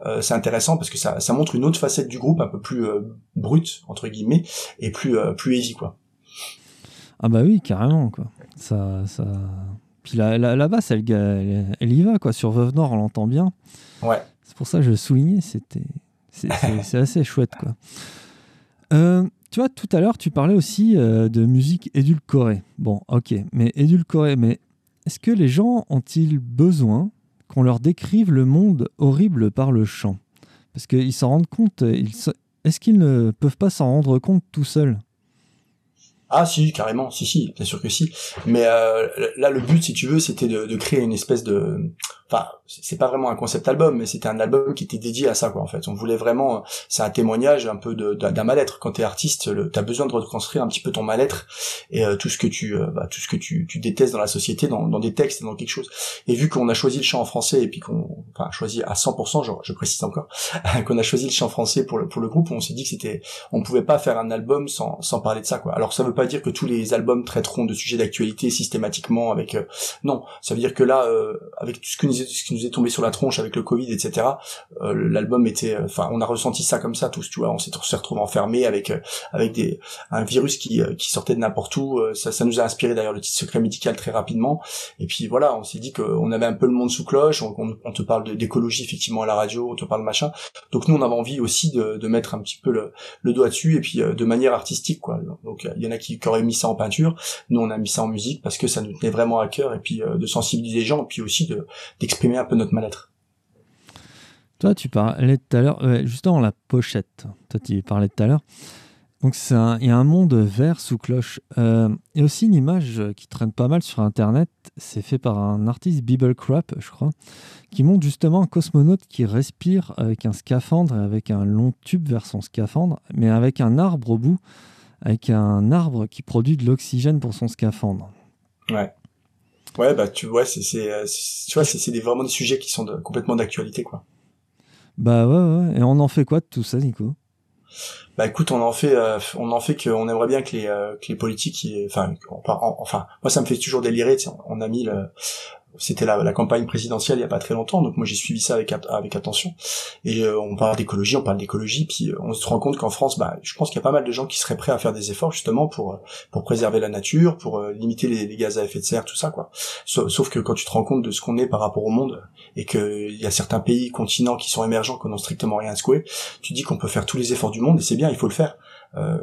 Euh, c'est intéressant parce que ça, ça montre une autre facette du groupe, un peu plus euh, brute entre guillemets et plus plus easy quoi. Ah bah oui, carrément quoi. Ça, ça. Puis la, la, basse, elle, elle, y va quoi. Sur Veuve Noire, on l'entend bien. Ouais. C'est pour ça que je soulignais, c'était, c'est assez chouette quoi. tu vois, tout à l'heure, tu parlais aussi de musique édulcorée. Bon, ok, mais édulcorée, mais est-ce que les gens ont-ils besoin qu'on leur décrive le monde horrible par le chant? Parce qu'ils s'en rendent compte, est-ce qu'ils ne peuvent pas s'en rendre compte tout seuls? Ah si, carrément, si, si, bien sûr que si. Mais euh, là, le but, si tu veux, c'était de, de, créer une espèce de, enfin, c'est pas vraiment un concept album, mais c'était un album qui était dédié à ça, quoi. En fait, on voulait vraiment, c'est un témoignage un peu d'un mal-être. Quand t'es artiste, t'as besoin de reconstruire un petit peu ton mal-être et euh, tout ce que tu, euh, bah, tout ce que tu, tu, détestes dans la société, dans, dans des textes, dans quelque chose. Et vu qu'on a choisi le chant en français et puis qu'on, enfin, choisi à 100%, genre, je précise encore, qu'on a choisi le chant français pour le pour le groupe, on s'est dit que c'était, on pouvait pas faire un album sans sans parler de ça, quoi. Alors ça veut pas dire que tous les albums traiteront de sujets d'actualité systématiquement avec, euh, non, ça veut dire que là, avec tout ce que ce qui nous tombé sur la tronche avec le Covid, etc. Euh, l'album était, euh, enfin, on a ressenti ça comme ça tous, tu vois. On s'est retrouvé enfermé avec euh, avec des un virus qui qui sortait de n'importe où. Ça, ça nous a inspiré d'ailleurs le titre secret médical très rapidement. Et puis voilà, on s'est dit qu'on avait un peu le monde sous cloche. On, on, te parle d'écologie effectivement à la radio, on te parle machin. Donc nous, on avait envie aussi de, de mettre un petit peu le, le doigt dessus et puis de manière artistique, quoi. Donc il y en a qui, qui auraient mis ça en peinture. Nous, on a mis ça en musique parce que ça nous tenait vraiment à cœur et puis de sensibiliser les gens, et puis aussi de d'exprimer un peu notre mal-être. Toi, tu parlais tout à l'heure, justement la pochette. Toi, tu parlais tout à l'heure. Donc, il y a un monde vert sous cloche. Euh, il y a aussi une image qui traîne pas mal sur Internet. C'est fait par un artiste, Bible Crap, je crois, qui montre justement un cosmonaute qui respire avec un scaphandre et avec un long tube vers son scaphandre, mais avec un arbre au bout, avec un arbre qui produit de l'oxygène pour son scaphandre. Ouais. Ouais, bah tu vois, c'est euh, tu vois, c'est vraiment des sujets qui sont complètement d'actualité, quoi. Bah ouais, ouais. Et on en fait quoi de tout ça, Nico? Bah écoute, on en fait, euh, on en fait qu'on aimerait bien que les, euh, que les politiques, enfin, enfin, moi ça me fait toujours délirer. On a mis le, c'était la, la, campagne présidentielle il y a pas très longtemps, donc moi j'ai suivi ça avec avec attention. Et euh, on parle d'écologie, on parle d'écologie, puis euh, on se rend compte qu'en France, bah, je pense qu'il y a pas mal de gens qui seraient prêts à faire des efforts justement pour pour préserver la nature, pour euh, limiter les, les, gaz à effet de serre, tout ça quoi. Sauf, que quand tu te rends compte de ce qu'on est par rapport au monde et qu'il y a certains pays, continents qui sont émergents, qui n'ont strictement rien à secouer, tu dis qu'on peut faire tous les efforts du monde et c'est bien, il faut le faire.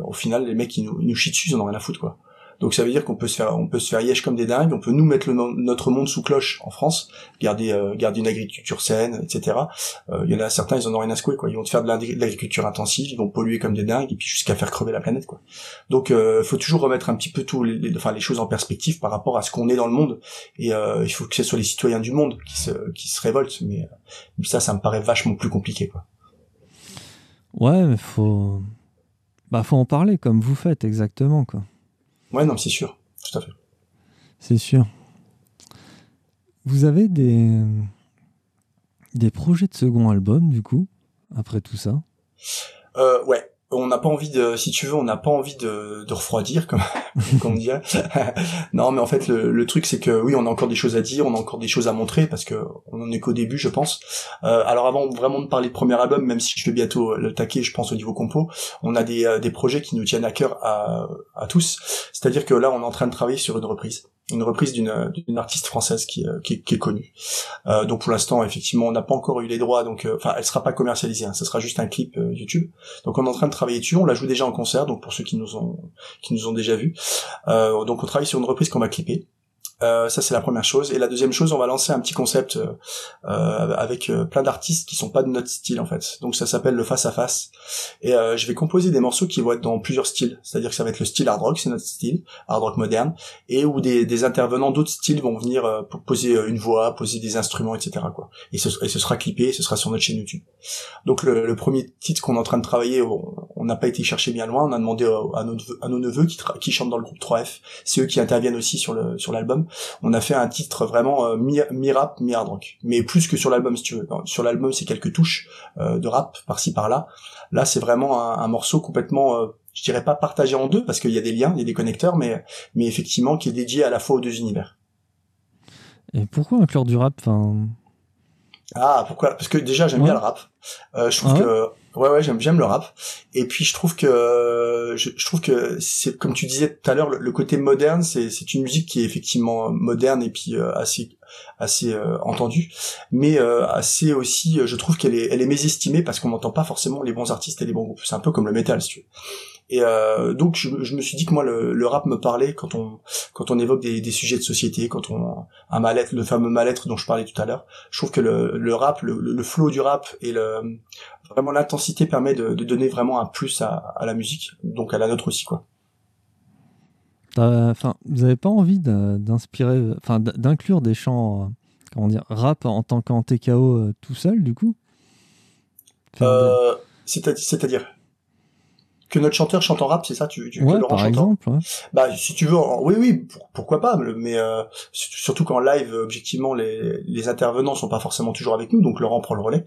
au final, les mecs ils nous, ils nous chient dessus, ils en ont rien à foutre quoi. Donc ça veut dire qu'on peut se faire, on peut se faire yesh comme des dingues, on peut nous mettre notre monde sous cloche en France, garder, euh, garder une agriculture saine, etc. Euh, il y en a certains, ils en ont rien à secouer, quoi. Ils vont te faire de l'agriculture intensive, ils vont polluer comme des dingues, et puis jusqu'à faire crever la planète, quoi. Donc, euh, faut toujours remettre un petit peu tout, les, enfin, les choses en perspective par rapport à ce qu'on est dans le monde. Et euh, il faut que ce soit les citoyens du monde qui se, qui se révoltent. Mais, mais ça, ça me paraît vachement plus compliqué, quoi. Ouais, mais faut, bah, faut en parler comme vous faites exactement, quoi. Ouais, non, c'est sûr, tout à fait. C'est sûr. Vous avez des des projets de second album du coup après tout ça? Euh, Ouais, on n'a pas envie de, si tu veux, on n'a pas envie de, refroidir, comme, comme on dirait. non, mais en fait, le, truc, c'est que oui, on a encore des choses à dire, on a encore des choses à montrer, parce que on est qu'au début, je pense. Euh, alors avant vraiment de parler de premier album, même si je vais bientôt le taquer, je pense au niveau compo, on a des, euh, projets qui nous tiennent à cœur à tous. C'est-à-dire que là, on est en train de travailler sur une reprise une reprise d'une artiste française qui, euh, qui, qui, est connue. Euh, donc pour l'instant, effectivement, on n'a pas encore eu les droits, donc euh, enfin, elle sera pas commercialisée. Hein, ce sera juste un clip euh, YouTube. Donc on est en train de travailler dessus. On la joue déjà en concert, donc pour ceux qui nous ont qui nous ont déjà vus. donc on travaille sur une reprise qu'on va clipper. Euh, ça c'est la première chose. Et la deuxième chose, on va lancer un petit concept euh, euh avec euh, plein d'artistes qui sont pas de notre style en fait. Donc ça s'appelle le face à face. Et je vais composer des morceaux qui vont être dans plusieurs styles. C'est-à-dire que ça va être le style hard rock, c'est notre style, hard rock moderne, et où des, intervenants d'autres styles vont venir poser une voix, poser des instruments, etc. Quoi. Et ce, sera clippé, ce sera sur notre chaîne YouTube. Donc le, premier titre qu'on est en train de travailler, on n'a pas été chercher bien loin. On a demandé à nos, neveux qui, chantent dans le groupe 3F. C'est eux qui interviennent aussi sur l'album on a fait un titre vraiment euh, mi-rap, mi-hard rock. Mais plus que sur l'album, si tu veux. Sur l'album, c'est quelques touches euh, de rap par-ci par-là. Là, c'est vraiment un, morceau complètement, euh, je dirais pas partagé en deux, parce qu'il y a des liens, il y a des connecteurs, mais, mais effectivement qui est dédié à la fois aux deux univers. Et pourquoi inclure du rap enfin... Ah, pourquoi? Parce que déjà, j'aime bien le rap. je trouve ah que Ouais ouais j'aime j'aime le rap. Et puis je trouve que je, trouve que c'est comme tu disais tout à l'heure le, côté moderne c'est c'est une musique qui est effectivement moderne et puis euh, assez assez euh, entendue. Mais euh, assez aussi je trouve qu'elle est elle est mésestimée parce qu'on n'entend pas forcément les bons artistes et les bons groupes. C'est un peu comme le métal si tu veux et euh, donc je, je, me suis dit que moi le, le, rap me parlait quand on quand on évoque des, des sujets de société, quand on un mal-être, le fameux mal-être dont je parlais tout à l'heure. Je trouve que le, le rap, le, le flow du rap et le vraiment l'intensité permet de, de, donner vraiment un plus à, à, la musique, donc à la nôtre aussi quoi. Enfin, vous avez pas envie d'inspirer, enfin d'inclure des chants, euh, comment dire, rap en tant qu'en TKO euh, tout seul du coup? Euh, C'est-à-dire? Que notre chanteur chante en rap, c'est ça tu, tu ouais, par exemple. Bah si tu veux, oui oui, pourquoi pas, mais euh, surtout qu'en live, objectivement, les, les intervenants sont pas forcément toujours avec nous, donc Laurent prend le relais.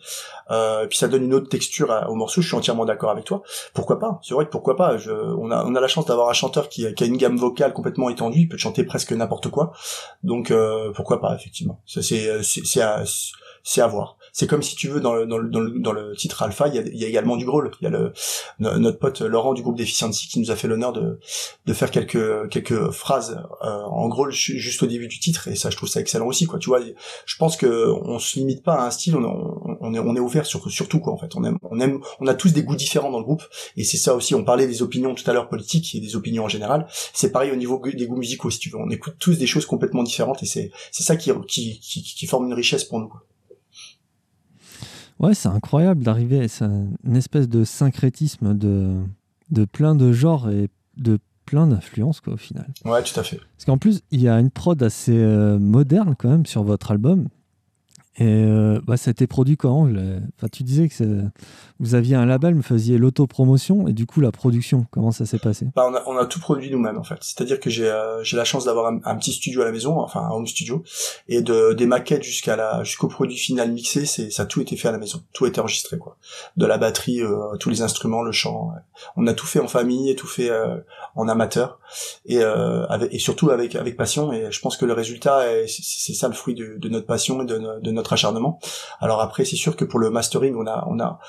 Euh, puis ça donne une autre texture au morceau. Je suis entièrement d'accord avec toi. Pourquoi pas C'est vrai que pourquoi pas. Je, on a on a la chance d'avoir un chanteur qui, qui, a une gamme vocale complètement étendue, il peut chanter presque n'importe quoi. Donc euh, pourquoi pas effectivement. C'est c'est c'est à, c'est à voir c'est comme si tu veux dans le, dans le, dans le, titre Alpha, il y, a, il y a, également du growl. Il y a le, notre pote Laurent du groupe Deficiency qui nous a fait l'honneur de, de faire quelques, quelques phrases euh, en growl juste au début du titre et ça je trouve ça excellent aussi quoi. Tu vois, je pense que on se limite pas à un style, on, on est on est ouvert sur surtout quoi en fait. On aime on aime on a tous des goûts différents dans le groupe et c'est ça aussi. On parlait des opinions tout à l'heure politiques et des opinions en général. C'est pareil au niveau des goûts musicaux si tu veux. On écoute tous des choses complètement différentes et c'est c'est ça qui, qui qui forme une richesse pour nous. Ouais, c'est incroyable d'arriver à une espèce de syncrétisme de, de plein de genres et de plein d'influences, quoi, au final. Ouais, tout à fait. Parce qu'en plus, il y a une prod assez euh, moderne, quand même, sur votre album. Et euh, bah, ça a été produit quand enfin, Tu disais que vous aviez un label, vous faisiez l'autopromotion et du coup la production, comment ça s'est passé? Bah, on, a, on, a, tout produit nous-mêmes en fait. C'est-à-dire que j'ai euh, la chance d'avoir un, petit studio à la maison, enfin un home studio, et de des maquettes jusqu'à la jusqu'au produit final mixé, ça a tout été fait à la maison, tout a été enregistré quoi. De la batterie, euh, tous les instruments, le chant, on a tout fait en famille et tout fait euh, en amateur et avec, et surtout avec avec passion. Et je pense que le résultat, c'est ça le fruit de, de notre passion et de, de notre acharnement. Alors après, c'est sûr que pour le mastering, on a, on a,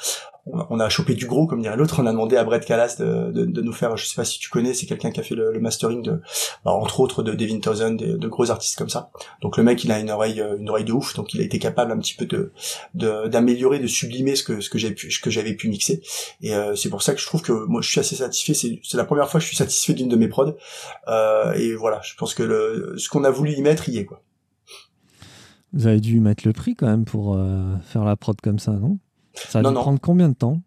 on a chopé du gros, comme dirait l'autre. On a demandé à Brett Callas de, de, nous faire, je sais pas si tu connais, c'est quelqu'un qui a fait le, mastering de, bah, entre autres, de Devin Townsend, de, de, gros artistes comme ça. Donc le mec, il a une oreille, une oreille de ouf, donc il a été capable un petit peu de d'améliorer, de, sublimer ce que ce que j'ai pu, ce que j'avais pu mixer. Et euh, c'est pour ça que je trouve que moi, je suis assez satisfait. C'est la première fois que je suis satisfait d'une de mes prods. Euh, et voilà, je pense que le, ce qu'on a voulu y mettre, y est quoi. Vous avez dû mettre le prix quand même pour euh, faire la prod comme ça, non? Ça a dû prendre combien de temps?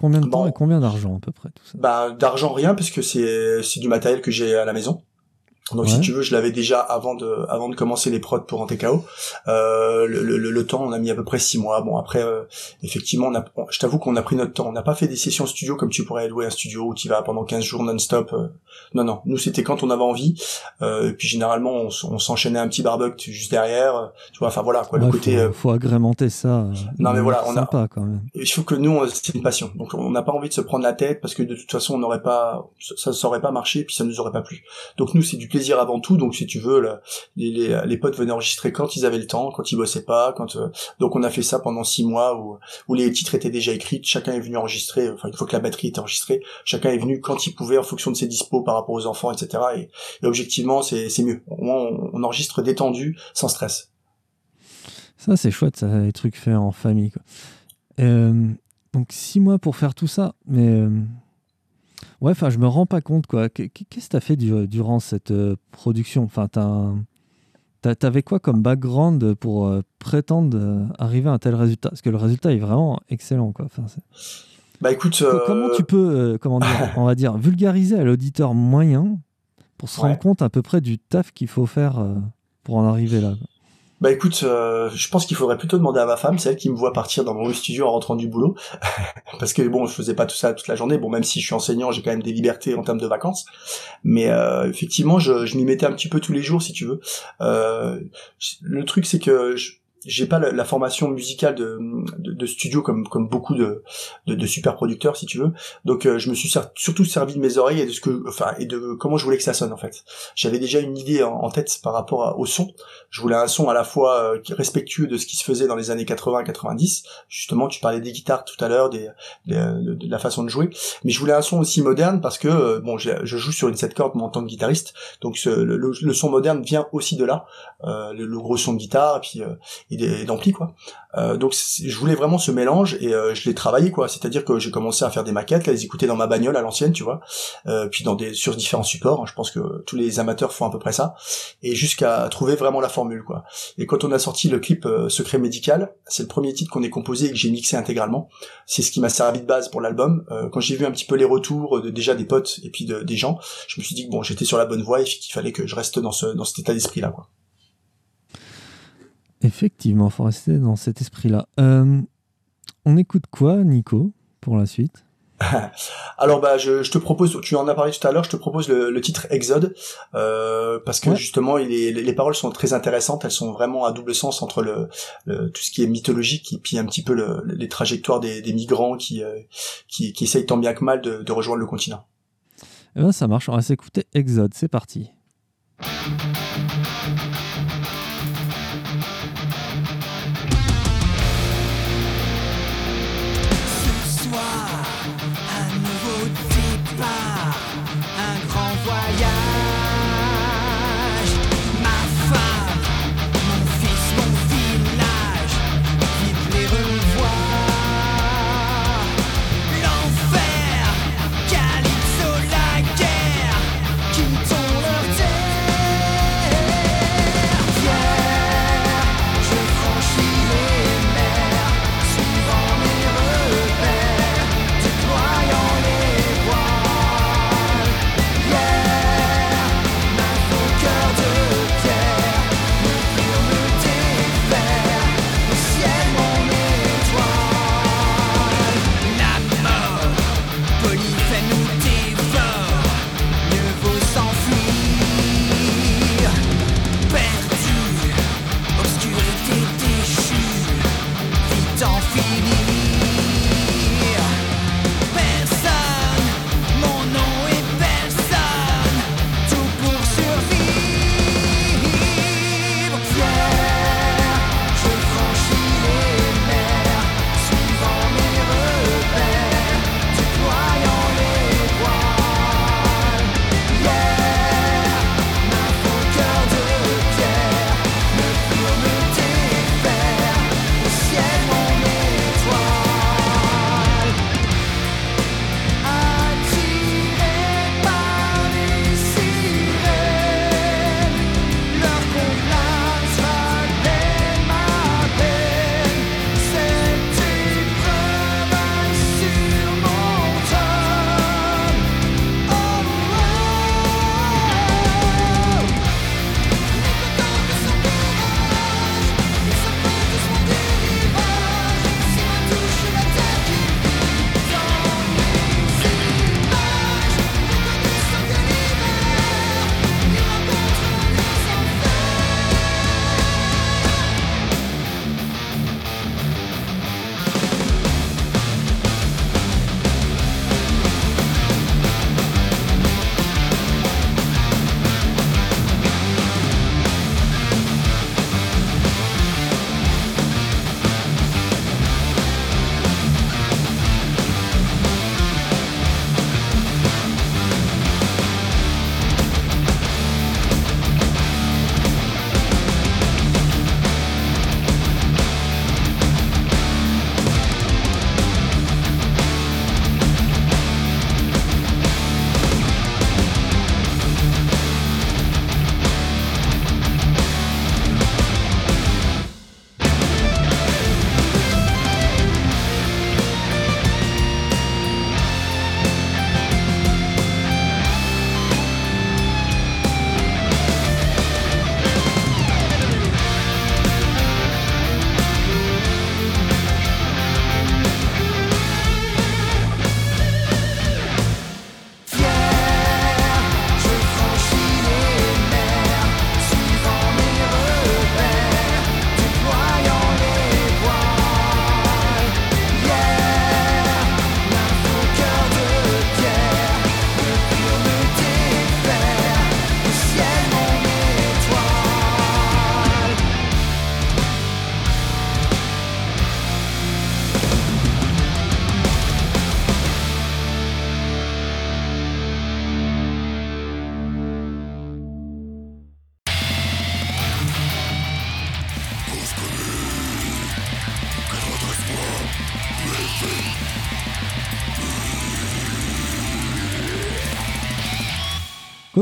Combien de temps et combien d'argent à peu près tout ça? Bah d'argent rien parce que c'est du matériel que j'ai à la maison. Donc si tu veux, je l'avais déjà avant de avant de commencer les prods pour Antekao. Euh, le, le, le, temps, on a mis à peu près six mois. Bon après, euh, effectivement, on a, je t'avoue qu'on a pris notre temps. On n'a pas fait des sessions studio comme tu pourrais louer un studio où tu vas pendant 15 jours non-stop. Euh. Non non, nous c'était quand on avait envie. Euh, et puis généralement, on, on s'enchaînait un petit barbecue juste derrière. Euh, tu vois, enfin voilà quoi. le côté. Faut, faut, agrémenter ça. Non mais voilà, on a. quand même. Il faut que nous, c'est une passion. Donc on n'a pas envie de se prendre la tête parce que de toute façon, on n'aurait pas, ça, ça aurait pas marché, puis ça nous aurait pas plu. Donc nous, c'est du plaisir avant tout. Donc si tu veux, les, potes venaient enregistrer quand ils avaient le temps, quand ils bossaient pas, quand euh, donc on a fait ça pendant six mois où, les titres étaient déjà écrits, chacun est venu enregistrer, enfin une fois que la batterie était enregistrée, chacun est venu quand il pouvait en fonction de ses dispos par rapport aux enfants, etc. Et, objectivement c'est mieux. On, enregistre détendu, sans stress. Ça, c'est chouette, ça, les trucs faits en famille. Quoi. Euh, donc, six mois pour faire tout ça, mais. Ouais, enfin, je me rends pas compte, quoi. Qu'est- Qu'est-ce que t'as fait du- durant cette euh, production? Enfin, T'avais quoi comme background pour euh, prétendre euh, arriver à un tel résultat? Parce que le résultat est vraiment excellent, quoi. Enfin, Bah écoute, Co- euh, Comment tu peux, comment dire, on va dire, vulgariser à l'auditeur moyen pour se rendre compte à peu près du taf qu'il faut faire pour en arriver là quoi? Bah écoute, euh, je pense qu'il faudrait plutôt demander à ma femme, c'est elle qui me voit partir dans mon studio en rentrant du boulot, parce que bon, je faisais pas tout ça toute la journée. Bon, même si je suis enseignant, j'ai quand même des libertés en termes de vacances, mais euh, effectivement, je, je m'y mettais un petit peu tous les jours, si tu veux. Euh, le truc, c'est que je- j'ai pas la, formation musicale de, de, studio comme comme beaucoup de, de, super producteurs, si tu veux. Donc, euh, je me suis surtout servi de mes oreilles et de ce que, enfin, et de comment je voulais que ça sonne en fait. J'avais déjà une idée en, tête par rapport au son je voulais un son à la fois euh, respectueux de ce qui se faisait dans les années 80-90. Justement, tu parlais des guitares tout à l'heure, des, de, la façon de jouer. Mais je voulais un son aussi moderne parce que euh, bon, je joue sur une 7 cordes en tant que guitariste, donc le, son moderne vient aussi de là, le, gros son de guitare et puis d'ampli quoi. Euh, donc je voulais vraiment ce mélange et euh, je l'ai travaillé quoi. C'est-à-dire que j'ai commencé à faire des maquettes, à les écouter dans ma bagnole à l'ancienne, tu vois, euh, puis dans des sur différents supports. hein. je pense que tous les amateurs font à peu près ça et jusqu'à trouver vraiment la formule quoi. Et quand on a sorti le clip euh, Secret médical, c'est le premier titre qu'on ait composé et que j'ai mixé intégralement. C'est ce qui m'a servi de base pour l'album. Euh, quand j'ai vu un petit peu les retours de déjà des potes et puis de, des gens, je me suis dit que bon, j'étais sur la bonne voie et qu'il fallait que je reste dans ce dans cet état d'esprit là quoi. Effectivement, faut rester dans cet esprit-là. Euh, on écoute quoi, Nico, pour la suite? Alors bah je, je te propose, tu en as parlé tout à l'heure, je te propose le, le titre Exode euh, parce que Ouais. justement il est, les, les paroles sont très intéressantes, elles sont vraiment à double sens entre le, le- tout ce qui est mythologique et puis un petit peu le- les trajectoires des, des migrants qui, euh, qui qui essayent tant bien que mal de, de rejoindre le continent. Eh ben, ça marche, on va s'écouter Exode, c'est parti.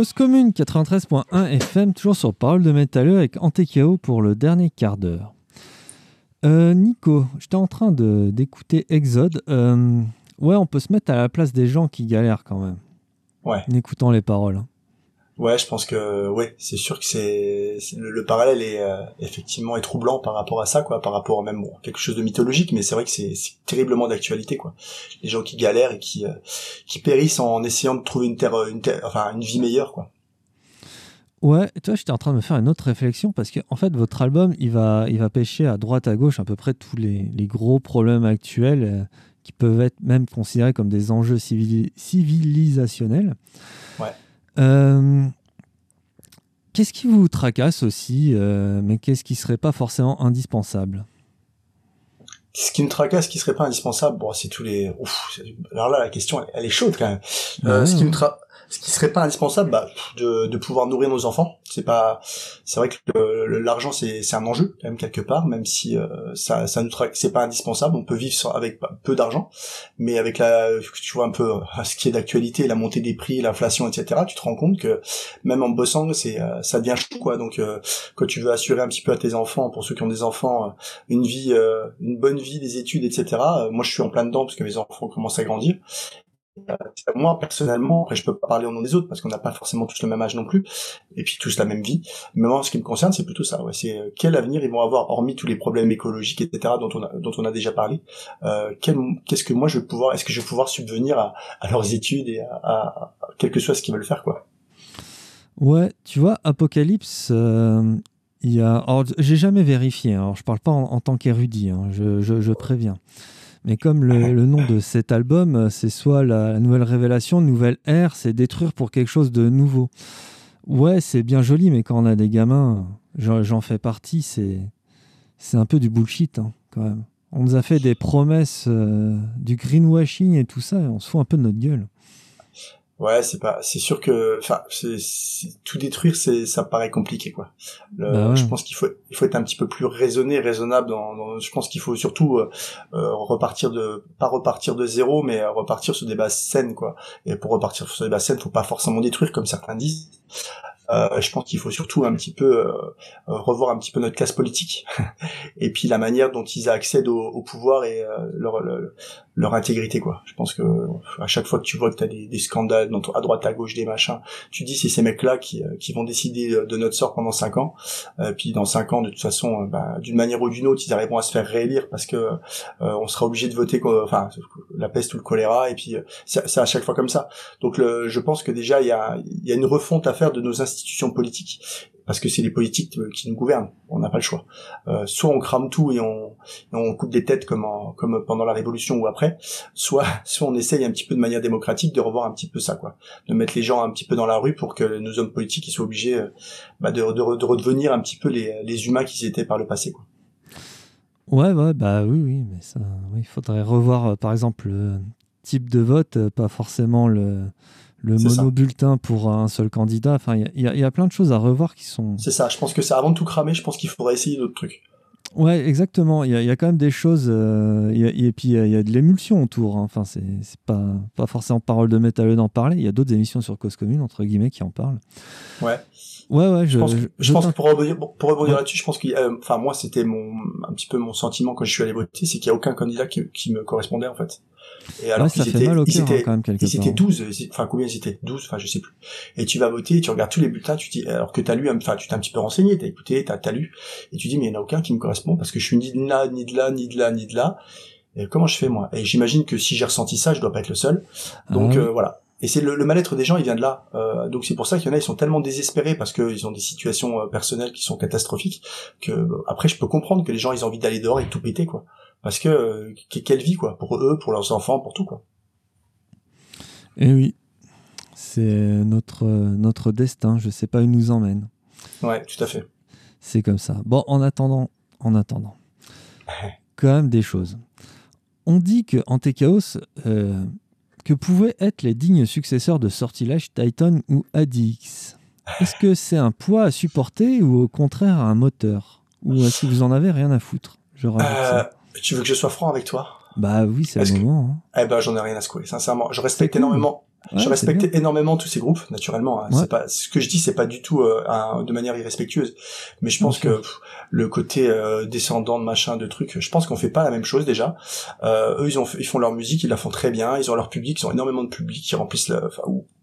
Cause commune 93.1 FM, toujours sur Parole de Métalleux avec Antekao pour le dernier quart d'heure. Euh, Nico, j'étais en train d'écouter Exode. Euh, ouais, on peut se mettre à la place des gens qui galèrent quand même. Ouais. En écoutant les paroles. Ouais, je pense que ouais, c'est sûr que c'est le, le parallèle est euh, effectivement est troublant par rapport à ça quoi, par rapport à même bon, quelque chose de mythologique, mais c'est vrai que c'est terriblement d'actualité quoi. Les gens qui galèrent et qui euh, qui périssent en essayant de trouver une terre une terre, enfin une vie meilleure quoi. Ouais, et toi, j'étais en train de me faire une autre réflexion parce que, en fait, votre album, il va, il va pêcher à droite, à gauche, à peu près tous les, les gros problèmes actuels euh, qui peuvent être même considérés comme des enjeux civili- civilisationnels. Ouais. Euh, qu'est-ce qui vous tracasse aussi, euh, mais qu'est-ce qui serait pas forcément indispensable? Ce qui me tracasse, ce qui serait pas indispensable, bon, c'est tous les. Ouf, alors là, la question, elle, elle est chaude quand même. Euh, Ouais, ce qui ouais. me tra... ce qui serait pas indispensable, bah, de, de pouvoir nourrir nos enfants. C'est pas, c'est vrai que l'argent c'est c'est un enjeu quand même quelque part, même si euh, ça ça nous c'est pas indispensable. On peut vivre sans- avec peu d'argent, mais avec la, tu vois un peu euh, ce qui est d'actualité, la montée des prix, l'inflation, etc. Tu te rends compte que même en bossant, c'est euh, ça devient chaud quoi. Donc euh, quand tu veux assurer un petit peu à tes enfants, pour ceux qui ont des enfants, euh, une vie, euh, une bonne vie, des études, etc. moi, je suis en plein dedans parce que mes enfants commencent à grandir. Euh, moi, personnellement, après, je peux pas parler au nom des autres parce qu'on n'a pas forcément tous le même âge non plus, et puis tous la même vie. Mais moi, ce qui me concerne, c'est plutôt ça. Ouais, c'est euh, quel avenir ils vont avoir, hormis tous les problèmes écologiques, etc., dont on a, déjà parlé. Euh, Qu'est-ce que moi je vais pouvoir, est-ce que je vais pouvoir subvenir à, leurs études et à, quel que soit ce qu'ils veulent faire, quoi? Ouais, tu vois, Apocalypse, il y a. J'ai jamais vérifié, hein, alors je parle pas en, tant qu'érudit, hein, je préviens. Mais comme le, le nom de cet album, euh, c'est soit la, la nouvelle révélation, nouvelle ère, c'est détruire pour quelque chose de nouveau. Ouais, c'est bien joli, mais quand on a des gamins, j'en j'en fais partie, c'est c'est un peu du bullshit hein, quand même. On nous a fait des promesses, euh, du greenwashing et tout ça, et on se fout un peu de notre gueule. Ouais, c'est pas, c'est sûr que, enfin, tout détruire, c'est, ça paraît compliqué, quoi. Le- Bah ouais. Je pense qu'il faut, il faut être un petit peu plus raisonné, raisonnable. Dans, dans- je pense qu'il faut surtout euh, euh, repartir de, pas repartir de zéro, mais repartir sur des bases saines, quoi. Et pour repartir sur des bases saines, faut pas forcément détruire comme certains disent. Euh, je pense qu'il faut surtout un petit peu euh, euh, revoir un petit peu notre classe politique et puis la manière dont ils accèdent au, au pouvoir et euh, leur, leur leur intégrité quoi. Je pense que à chaque fois que tu vois que tu as des, scandales à droite à gauche des machins, tu dis c'est ces mecs là qui euh, qui vont décider de notre sort pendant cinq ans. Euh, puis dans cinq ans de toute façon euh, bah, d'une manière ou d'une autre ils arriveront à se faire réélire parce que euh, on sera obligé de voter enfin la peste ou le choléra et puis euh, c'est à chaque fois comme ça. Donc le, je pense que déjà il y a y a une refonte à faire de nos institutions politiques parce que c'est les politiques euh, qui nous gouvernent. On n'a pas le choix. Euh, soit on crame tout et on, on coupe des têtes comme en- comme pendant la Révolution ou après, soit soit on essaye un petit peu de manière démocratique de revoir un petit peu ça quoi, de mettre les gens un petit peu dans la rue pour que nos hommes politiques ils soient obligés euh, bah, de, de, de redevenir un petit peu les, les humains qu'ils étaient par le passé quoi. Ouais, ouais, bah oui, oui, mais ça, oui, il faudrait revoir, euh, par exemple, le type de vote, pas forcément le, le monobulletin pour un seul candidat. Enfin, il y a- y, y plein de choses à revoir qui sont. C'est ça. Je pense que c'est avant de tout cramer, je pense qu'il faudrait essayer d'autres trucs. Ouais, exactement. Il y, a- il y a quand même des choses. euh, il y a- et puis, il y a- il y a de l'émulsion autour. hein. Enfin, c'est pas, pas forcément parole de métalleux d'en parler. Il y a d'autres émissions sur Cause Commune, entre guillemets, qui en parlent. Ouais. Ouais, ouais, je, Je pense que, je- je pense que pour rebondir, pour rebondir Ouais. là-dessus, je pense a- euh, enfin moi c'était mon un petit peu mon sentiment quand je suis allé voter, c'est qu'il y a aucun candidat qui, qui me correspondait en fait. Et Ouais, ça fait étaient- mal au ils hein, étaient- quand même quelque ils part. étaient 12, ils- enfin combien ils étaient? 12, enfin je sais plus. Et tu vas voter, tu regardes tous les bulletins, tu dis alors que t'as lu, enfin tu t'es un petit peu renseigné, t'as écouté, t'as as lu, et tu dis mais il y en a aucun qui me correspond parce que je suis ni de là, ni de là, ni de là, ni de là. Et comment je fais moi? Et j'imagine que si j'ai ressenti ça, je dois pas être le seul. Donc Ah oui. euh, voilà. Et c'est le, le mal-être des gens, il vient de là. Euh, donc c'est pour ça qu'il y en a, ils sont tellement désespérés parce qu'ils ont des situations euh, personnelles qui sont catastrophiques que après je peux comprendre que les gens ils ont envie d'aller dehors et de tout péter quoi. Parce que euh, que- quelle vie quoi pour eux, pour leurs enfants, pour tout quoi. Eh oui, c'est notre, notre destin. Je sais pas où il nous emmène. Ouais, tout à fait. C'est comme ça. Bon, en attendant, en attendant, quand même des choses. On dit que Antechaos, euh, que pouvaient être les dignes successeurs de Sortilège, Titan ou ADX. Est-ce que c'est un poids à supporter ou au contraire un moteur? Ou est-ce que vous en avez rien à foutre? Je rajoute Euh, ça. Tu veux que je sois franc avec toi? Bah oui, c'est le que- hein. Eh ben j'en ai rien à secouer, sincèrement. Je respecte énormément. je respecte énormément tous ces groupes, naturellement. Hein. C'est pas ce que je dis, c'est pas du tout euh, de manière irrespectueuse, mais je pense que le côté euh, descendant de machin, de trucs, je pense qu'on fait pas la même chose déjà. Euh, eux, ils ont, ils font leur musique, ils la font très bien, ils ont leur public, ils ont énormément de public qui remplissent, la, enfin,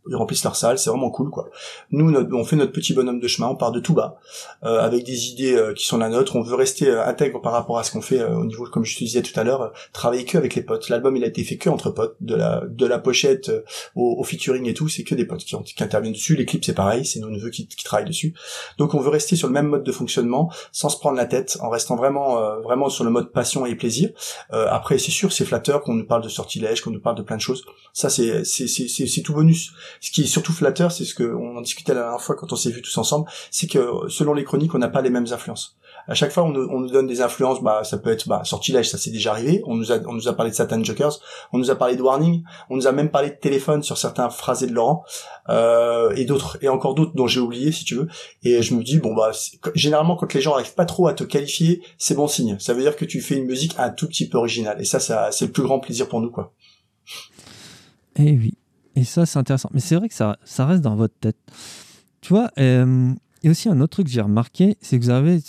ils remplissent leur salle, c'est vraiment cool quoi. Nous, on fait notre petit bonhomme de chemin, on part de tout bas, euh, avec des idées euh, qui sont la nôtre. On veut rester euh, intègre par rapport à ce qu'on fait euh, au niveau, comme je te disais tout à l'heure, travailler que avec les potes. L'album, il a été fait que entre potes, de la de la pochette au, au, featuring et tout, c'est que des potes qui, qui, interviennent dessus. Les clips, c'est pareil, c'est nos neveux qui, qui, travaillent dessus. Donc, on veut rester sur le même mode de fonctionnement, sans se prendre la tête, en restant vraiment vraiment sur le mode passion et plaisir. après, c'est sûr, c'est flatteur qu'on nous parle de sortilèges, qu'on nous parle de plein de choses. Ça, c'est c'est c'est tout bonus ce qui est surtout flatteur, c'est ce que on en discutait la dernière fois quand on s'est vus tous ensemble, c'est que selon les chroniques, on n'a pas les mêmes influences. À chaque fois, on, nous donne des influences. Bah, ça peut être bah, sortilège, ça c'est déjà arrivé. On nous a, on nous a parlé de Satan Jokers, on nous a parlé de Warning, on nous a même parlé de téléphone sur certains phrasés de Laurent euh, et d'autres et encore d'autres dont j'ai oublié si tu veux. Et je me dis bon bah généralement quand les gens arrivent pas trop à te qualifier, c'est bon signe. Ça veut dire que tu fais une musique un tout petit peu originale. Et ça, ça c'est le plus grand plaisir pour nous quoi. Eh oui. Et ça, c'est intéressant. Mais c'est vrai que ça, ça reste dans votre tête. Tu vois, euh, a aussi un autre truc que j'ai remarqué, c'est que vous avez...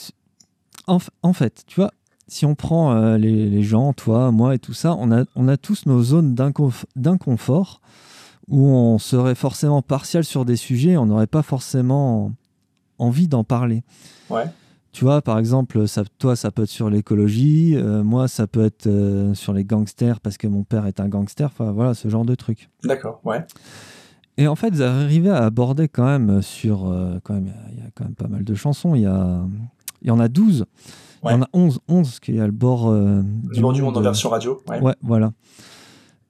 En, en, fait, tu vois, si on prend euh, les, les, gens, toi, moi et tout ça, on a, on a tous nos zones d'inconfort où on serait forcément partial sur des sujets, on n'aurait pas forcément envie d'en parler. Ouais. Tu vois, par exemple, ça, toi, ça peut être sur l'écologie, euh, moi, ça peut être euh, sur les gangsters parce que mon père est un gangster, enfin voilà, ce genre de truc. D'accord, ouais. Et en fait, vous arrivez à aborder quand même sur. Euh, quand même, il y, a quand même pas mal de chansons. Il y, a, y en a 12. Il y en a 11, 11 parce qu'il y a le bord. du bord du monde en version radio. Ouais, ouais voilà.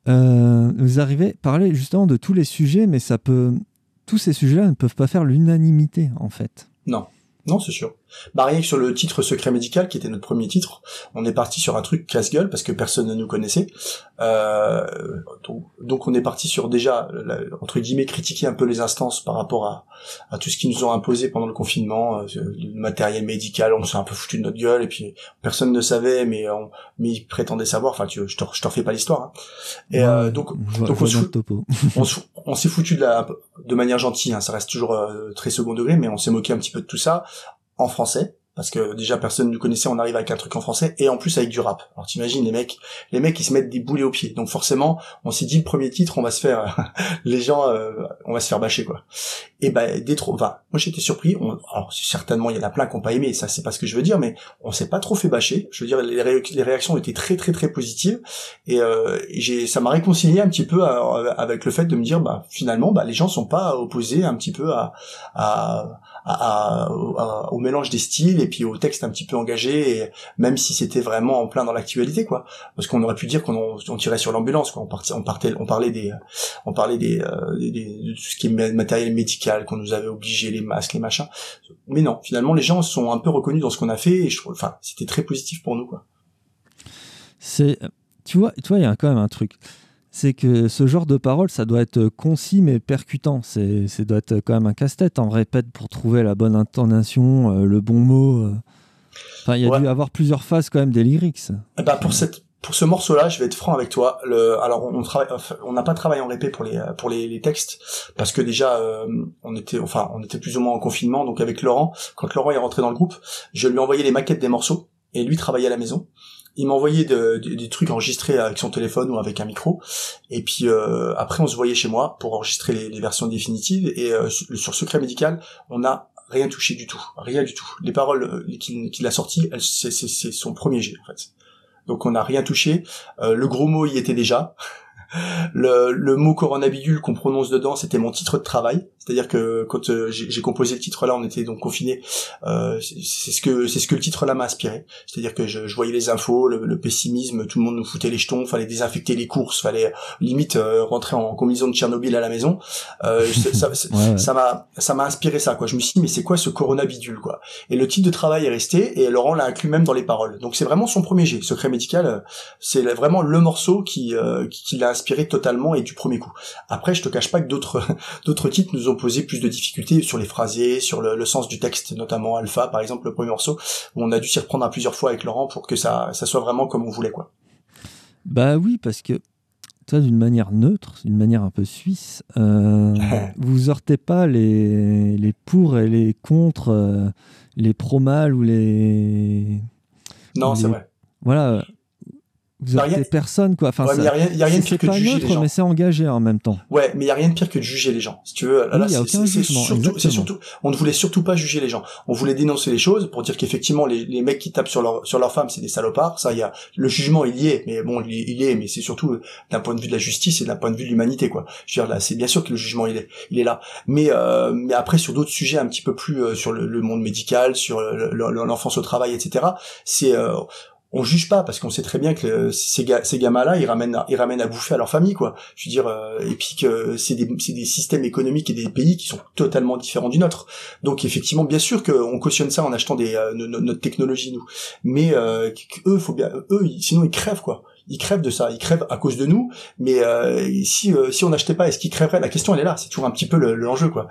vous arrivez à parler justement de tous les sujets, mais ça peut. Tous ces sujets-là ne peuvent pas faire l'unanimité, en fait. Non. Non, c'est sûr. Bah rien que sur le titre Secret médical, qui était notre premier titre, on est parti sur un truc casse-gueule parce que personne ne nous connaissait. Euh, donc, on est parti sur déjà, entre guillemets, critiquer un peu les instances par rapport à, à tout ce qu'ils nous ont imposé pendant le confinement, euh, le matériel médical, on s'est un peu foutu de notre gueule et puis personne ne savait, mais on, mais ils prétendaient savoir. Enfin, tu, je te, je te refais pas l'histoire. Hein. Et euh, donc, donc on, on, s'est foutu de la, de manière gentille. Hein, ça reste toujours euh, très second degré, mais on s'est moqué un petit peu de tout ça en français parce que déjà personne ne nous connaissait, on arrive avec un truc en français et en plus avec du rap. Alors t'imagines les mecs, les mecs ils se mettent des boulets aux pieds. Donc forcément, on s'est dit le premier titre, on va se faire les gens euh, on va se faire bâcher quoi. Et ben des trop enfin moi j'étais surpris, on, alors certainement il y en a plein qui ont pas aimé, ça c'est pas ce que je veux dire mais on s'est pas trop fait bâcher. Je veux dire les, les réactions étaient très très très positives et, euh, j'ai ça m'a réconcilié un petit peu avec le fait de me dire bah finalement bah les gens sont pas opposés un petit peu à, à au mélange des styles et puis au texte un petit peu engagé, et même si c'était vraiment en plein dans l'actualité, quoi. Parce qu'on aurait pu dire qu'on on tirait sur l'ambulance, quoi. On, partait, on, partait, on parlait des, on parlait des, euh, des, de tout ce qui est matériel médical, qu'on nous avait obligé, les masques, les machins. Mais non, finalement, les gens sont un peu reconnus dans ce qu'on a fait, et je enfin, c'était très positif pour nous, quoi. C'est, tu vois, tu vois, il y a quand même un truc c'est que ce genre de parole, ça doit être concis mais percutant. C'est, ça doit être quand même un casse-tête. On répète pour trouver la bonne intonation, euh, le bon mot. Euh. Enfin, il y a dû avoir plusieurs phases quand même des lyrics. Eh ben, pour cette pour ce morceau-là, je vais être franc avec toi. Le, alors on travaille, on n'a pas travaillé en répé pour les pour les, les textes parce que déjà euh, on était, enfin on était plus ou moins en confinement. Donc avec Laurent, quand Laurent est rentré dans le groupe, je lui ai envoyé les maquettes des morceaux et lui travaillait à la maison il m'envoyait des trucs enregistrés avec son téléphone ou avec un micro. Et puis euh, après on se voyait chez moi pour enregistrer les, versions définitives. Et euh, sur secret médical on n'a rien touché du tout. Rien du tout. Les paroles euh, qu'il a sorties c'est son premier jet en fait. Donc on n'a rien touché. Le gros mot y était déjà le, le mot coronabidule qu'on prononce dedans, c'était mon titre de travail. C'est-à-dire que quand euh, j'ai composé le titre-là, on était donc confiné. Euh, c'est ce que c'est ce que le titre-là m'a inspiré. C'est-à-dire que je, je, voyais les infos, le, pessimisme, tout le monde nous foutait les jetons, fallait désinfecter les courses, fallait limite euh, rentrer en combinaison de Tchernobyl à la maison. Euh, ça m'a ça m'a inspiré ça quoi. Je me suis dit mais c'est quoi ce coronabidule quoi? Et le titre de travail est resté et Laurent l'a inclus même dans les paroles. Donc c'est vraiment son premier jet. Secret médical, c'est vraiment le morceau qui qui, qui l'a inspiré totalement et du premier coup. Après je te cache pas que d'autres d'autres titres nous ont poser plus de difficultés sur les phrasés, sur le, sens du texte, notamment Alpha, par exemple, le premier morceau, où on a dû s'y reprendre à plusieurs fois avec Laurent pour que ça, ça soit vraiment comme on voulait, quoi. Bah oui, parce que toi, d'une manière neutre, d'une manière un peu suisse, euh, vous heurtez pas les, les pour et les contre, euh, les pro-mal ou les. Non, les- c'est vrai. Voilà. Vous Bah, heurtez rien- personne, quoi. Enfin, Ouais, ça- y a rien, y a rien de c'est pire que de pas juger les neutre, gens. mais c'est engagé en même temps. Ouais, mais il y a rien de pire que de juger les gens. Si tu veux, là, Oui, c'est surtout, surtout, on ne voulait surtout pas juger les gens. On voulait dénoncer les choses pour dire qu'effectivement les, les mecs qui tapent sur leur sur leurs femmes, c'est des salopards. Ça, il y a le jugement, il y est, mais bon, il, il y est, mais c'est surtout euh, d'un point de vue de la justice et d'un point de vue de l'humanité, quoi. Je veux dire là, c'est bien sûr que le jugement il est, il est là. Mais euh, mais après sur d'autres sujets un petit peu plus euh, sur le, le monde médical, sur le- le- l'enfance au travail, etc. C'est euh, on juge pas parce qu'on sait très bien que le- ces, ga- ces gamins-là, ils ramènent, à- ils ramènent à bouffer à leur famille, quoi. Je veux dire, euh, et puis que c'est des, des systèmes économiques et des pays qui sont totalement différents du nôtre. Donc effectivement, bien sûr qu'on cautionne ça en achetant des, euh, no- no- notre technologie nous, mais euh, eux, faut bien, eux, sinon ils crèvent quoi. Ils crèvent de ça, ils crèvent à cause de nous. Mais euh, si euh, si on n'achetait pas, est-ce qu'ils crèveraient? La question elle est là. C'est toujours un petit peu le- l'enjeu quoi.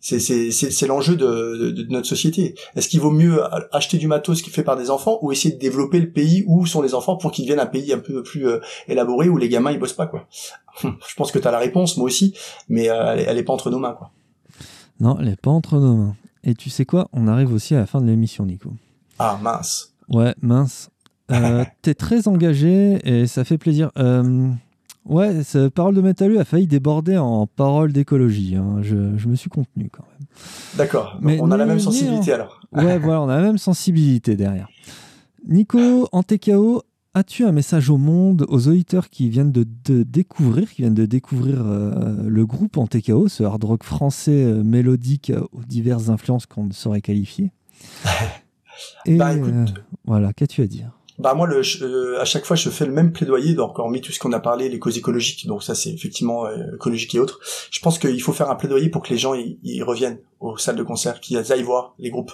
C'est l'enjeu de, de, de notre société. Est-ce qu'il vaut mieux acheter du matos qui fait par des enfants ou essayer de développer le pays où sont les enfants pour qu'ils deviennent un pays un peu plus euh, élaboré où les gamins ils bossent pas quoi? Je pense que tu as la réponse, moi aussi, mais euh, elle, est, elle est pas entre nos mains quoi. Non, elle est pas entre nos mains. Et tu sais quoi? On arrive aussi à la fin de l'émission, Nico. Ah mince. Ouais, mince. Euh, T'es très engagé et ça fait plaisir. Euh, ouais, ce parole de métalleux a failli déborder en parole d'écologie. hein. Je, je me suis contenu quand même. D'accord. Mais on a la même sensibilité en- alors. Ouais, voilà, on a la même sensibilité derrière. Nico, en TKO, as-tu un message au monde, aux auditeurs qui viennent de, de découvrir, qui viennent de découvrir euh, le groupe en TKO, ce hard rock français euh, mélodique euh, aux diverses influences qu'on ne saurait qualifier? Et Bah, écoute, voilà, qu'as-tu à dire? Bah moi, le, euh, à chaque fois, je fais le même plaidoyer, donc hormis tout ce qu'on a parlé, les causes écologiques, donc ça c'est effectivement euh, écologique et autres. Je pense qu'il faut faire un plaidoyer pour que les gens ils, reviennent aux salles de concert, qu'ils aillent voir les groupes.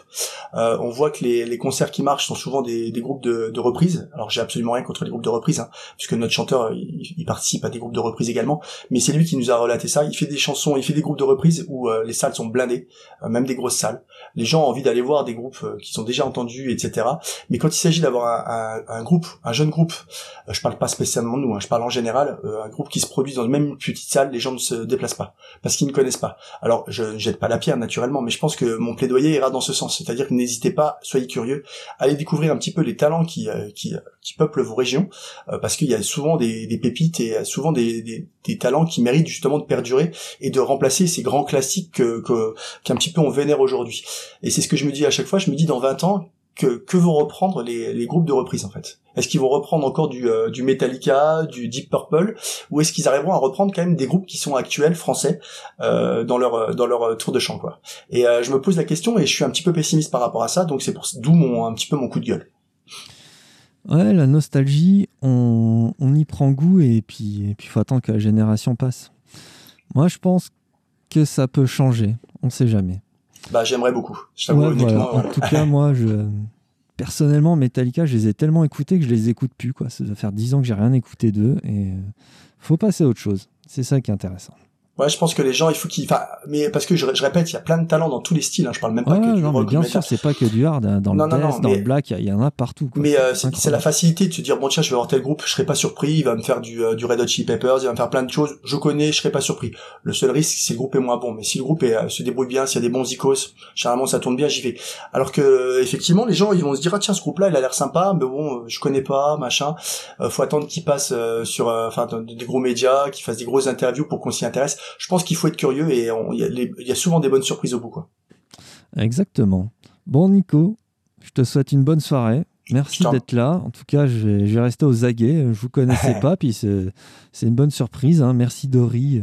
Euh, on voit que les, concerts qui marchent sont souvent des, groupes de, de reprises. Alors j'ai absolument rien contre les groupes de reprises, hein, puisque notre chanteur il, participe à des groupes de reprises également. Mais c'est lui qui nous a relaté ça. Il fait des chansons, il fait des groupes de reprises où les salles sont blindées, même des grosses salles. Les gens ont envie d'aller voir des groupes euh, qui sont déjà entendus, etc. Mais quand il s'agit d'avoir un, groupe, un jeune groupe, euh, je parle pas spécialement de nous, hein, je parle en général, euh, un groupe qui se produit dans même une petite salle, les gens ne se déplacent pas parce qu'ils ne connaissent pas. Alors je ne jette pas la pierre naturellement, mais je pense que mon plaidoyer ira dans ce sens, c'est-à-dire que n'hésitez pas, soyez curieux, allez découvrir un petit peu les talents qui qui, peuplent vos régions, parce qu'il y a souvent des, pépites et souvent des, des talents qui méritent justement de perdurer et de remplacer ces grands classiques que qu'un petit peu on vénère aujourd'hui. Et c'est ce que je me dis à chaque fois, je me dis dans 20 ans, que, que vont reprendre les, les groupes de reprise en fait? Est-ce qu'ils vont reprendre encore du, euh, du Metallica, du Deep Purple, ou est-ce qu'ils arriveront à reprendre quand même des groupes qui sont actuels français euh, dans leur dans leur euh, tour de chant quoi? Et euh, je me pose la question et je suis un petit peu pessimiste par rapport à ça, donc c'est pour d'où mon un petit peu mon coup de gueule. Ouais, la nostalgie, on, on y prend goût et puis et puis faut attendre que la génération passe. Moi, je pense que ça peut changer. On sait jamais. Bah j'aimerais beaucoup. Je t'avoue Ouais, honnêtement. voilà. En tout cas, moi, je personnellement, Metallica, je les ai tellement écoutés que je les écoute plus. Quoi. Ça doit faire 10 ans que j'ai rien écouté d'eux et euh, faut passer à autre chose. C'est ça qui est intéressant. Ouais, je pense que les gens, il faut qu'ils, enfin, mais parce que je, je répète, il y a plein de talents dans tous les styles. Hein, je parle même pas Ouais, que du non, rock bien sûr, c'est pas que du hard. hein. Dans Non, le non, dans mais- le black, il y, y en a partout. quoi. Mais euh, c'est la facilité de se dire bon tiens je vais voir tel groupe, je serai pas surpris, il va me faire du, euh, du Red Hot Chili Peppers, il va me faire plein de choses, je connais, je serai pas surpris. Le seul risque c'est que le groupe est moins bon, mais si le groupe est, euh, se débrouille bien, s'il y a des bons icos, généralement ça tourne bien, j'y vais. Alors que euh, effectivement les gens ils vont se dire ah tiens ce groupe là il a l'air sympa, mais bon euh, je connais pas machin, Euh, faut attendre qu'il passe sur enfin des gros médias, qu'il fasse des grosses interviews pour qu'on s'y intéresse. Je pense qu'il faut être curieux et il y, a y souvent des bonnes surprises au bout quoi. Exactement. Bon, Nico, je te souhaite une bonne soirée. Merci d'être là. En tout cas, je vais, je vais rester aux aguets. Je vous connaissais pas, puis c'est une bonne surprise. hein. Merci Dory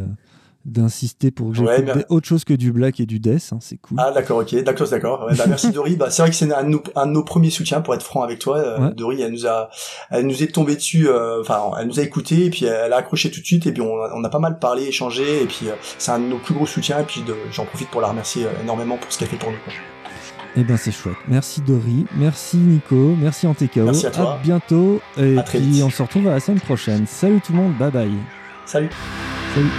d'insister pour que Ouais, j'écoute mais- des- autre chose que du black et du death. hein. C'est cool. Ah d'accord ok d'accord d'accord ouais, bah, merci Dory bah c'est vrai que c'est un, de nos- un de nos premiers soutiens pour être franc avec toi euh, Ouais. Dory elle nous a elle nous est tombée dessus euh, enfin elle nous a écouté et puis elle a accroché tout de suite et puis on, a- on a pas mal parlé échangé et puis euh, c'est un de nos plus gros soutiens et puis j'en profite pour la remercier euh, énormément pour ce qu'elle fait pour nous quoi. Eh ben c'est chouette. Merci Dory, merci Nico, merci Antekao. Merci à toi. bientôt et À puis vite. on se retrouve à la semaine prochaine. Salut tout le monde, bye bye. salut Salut.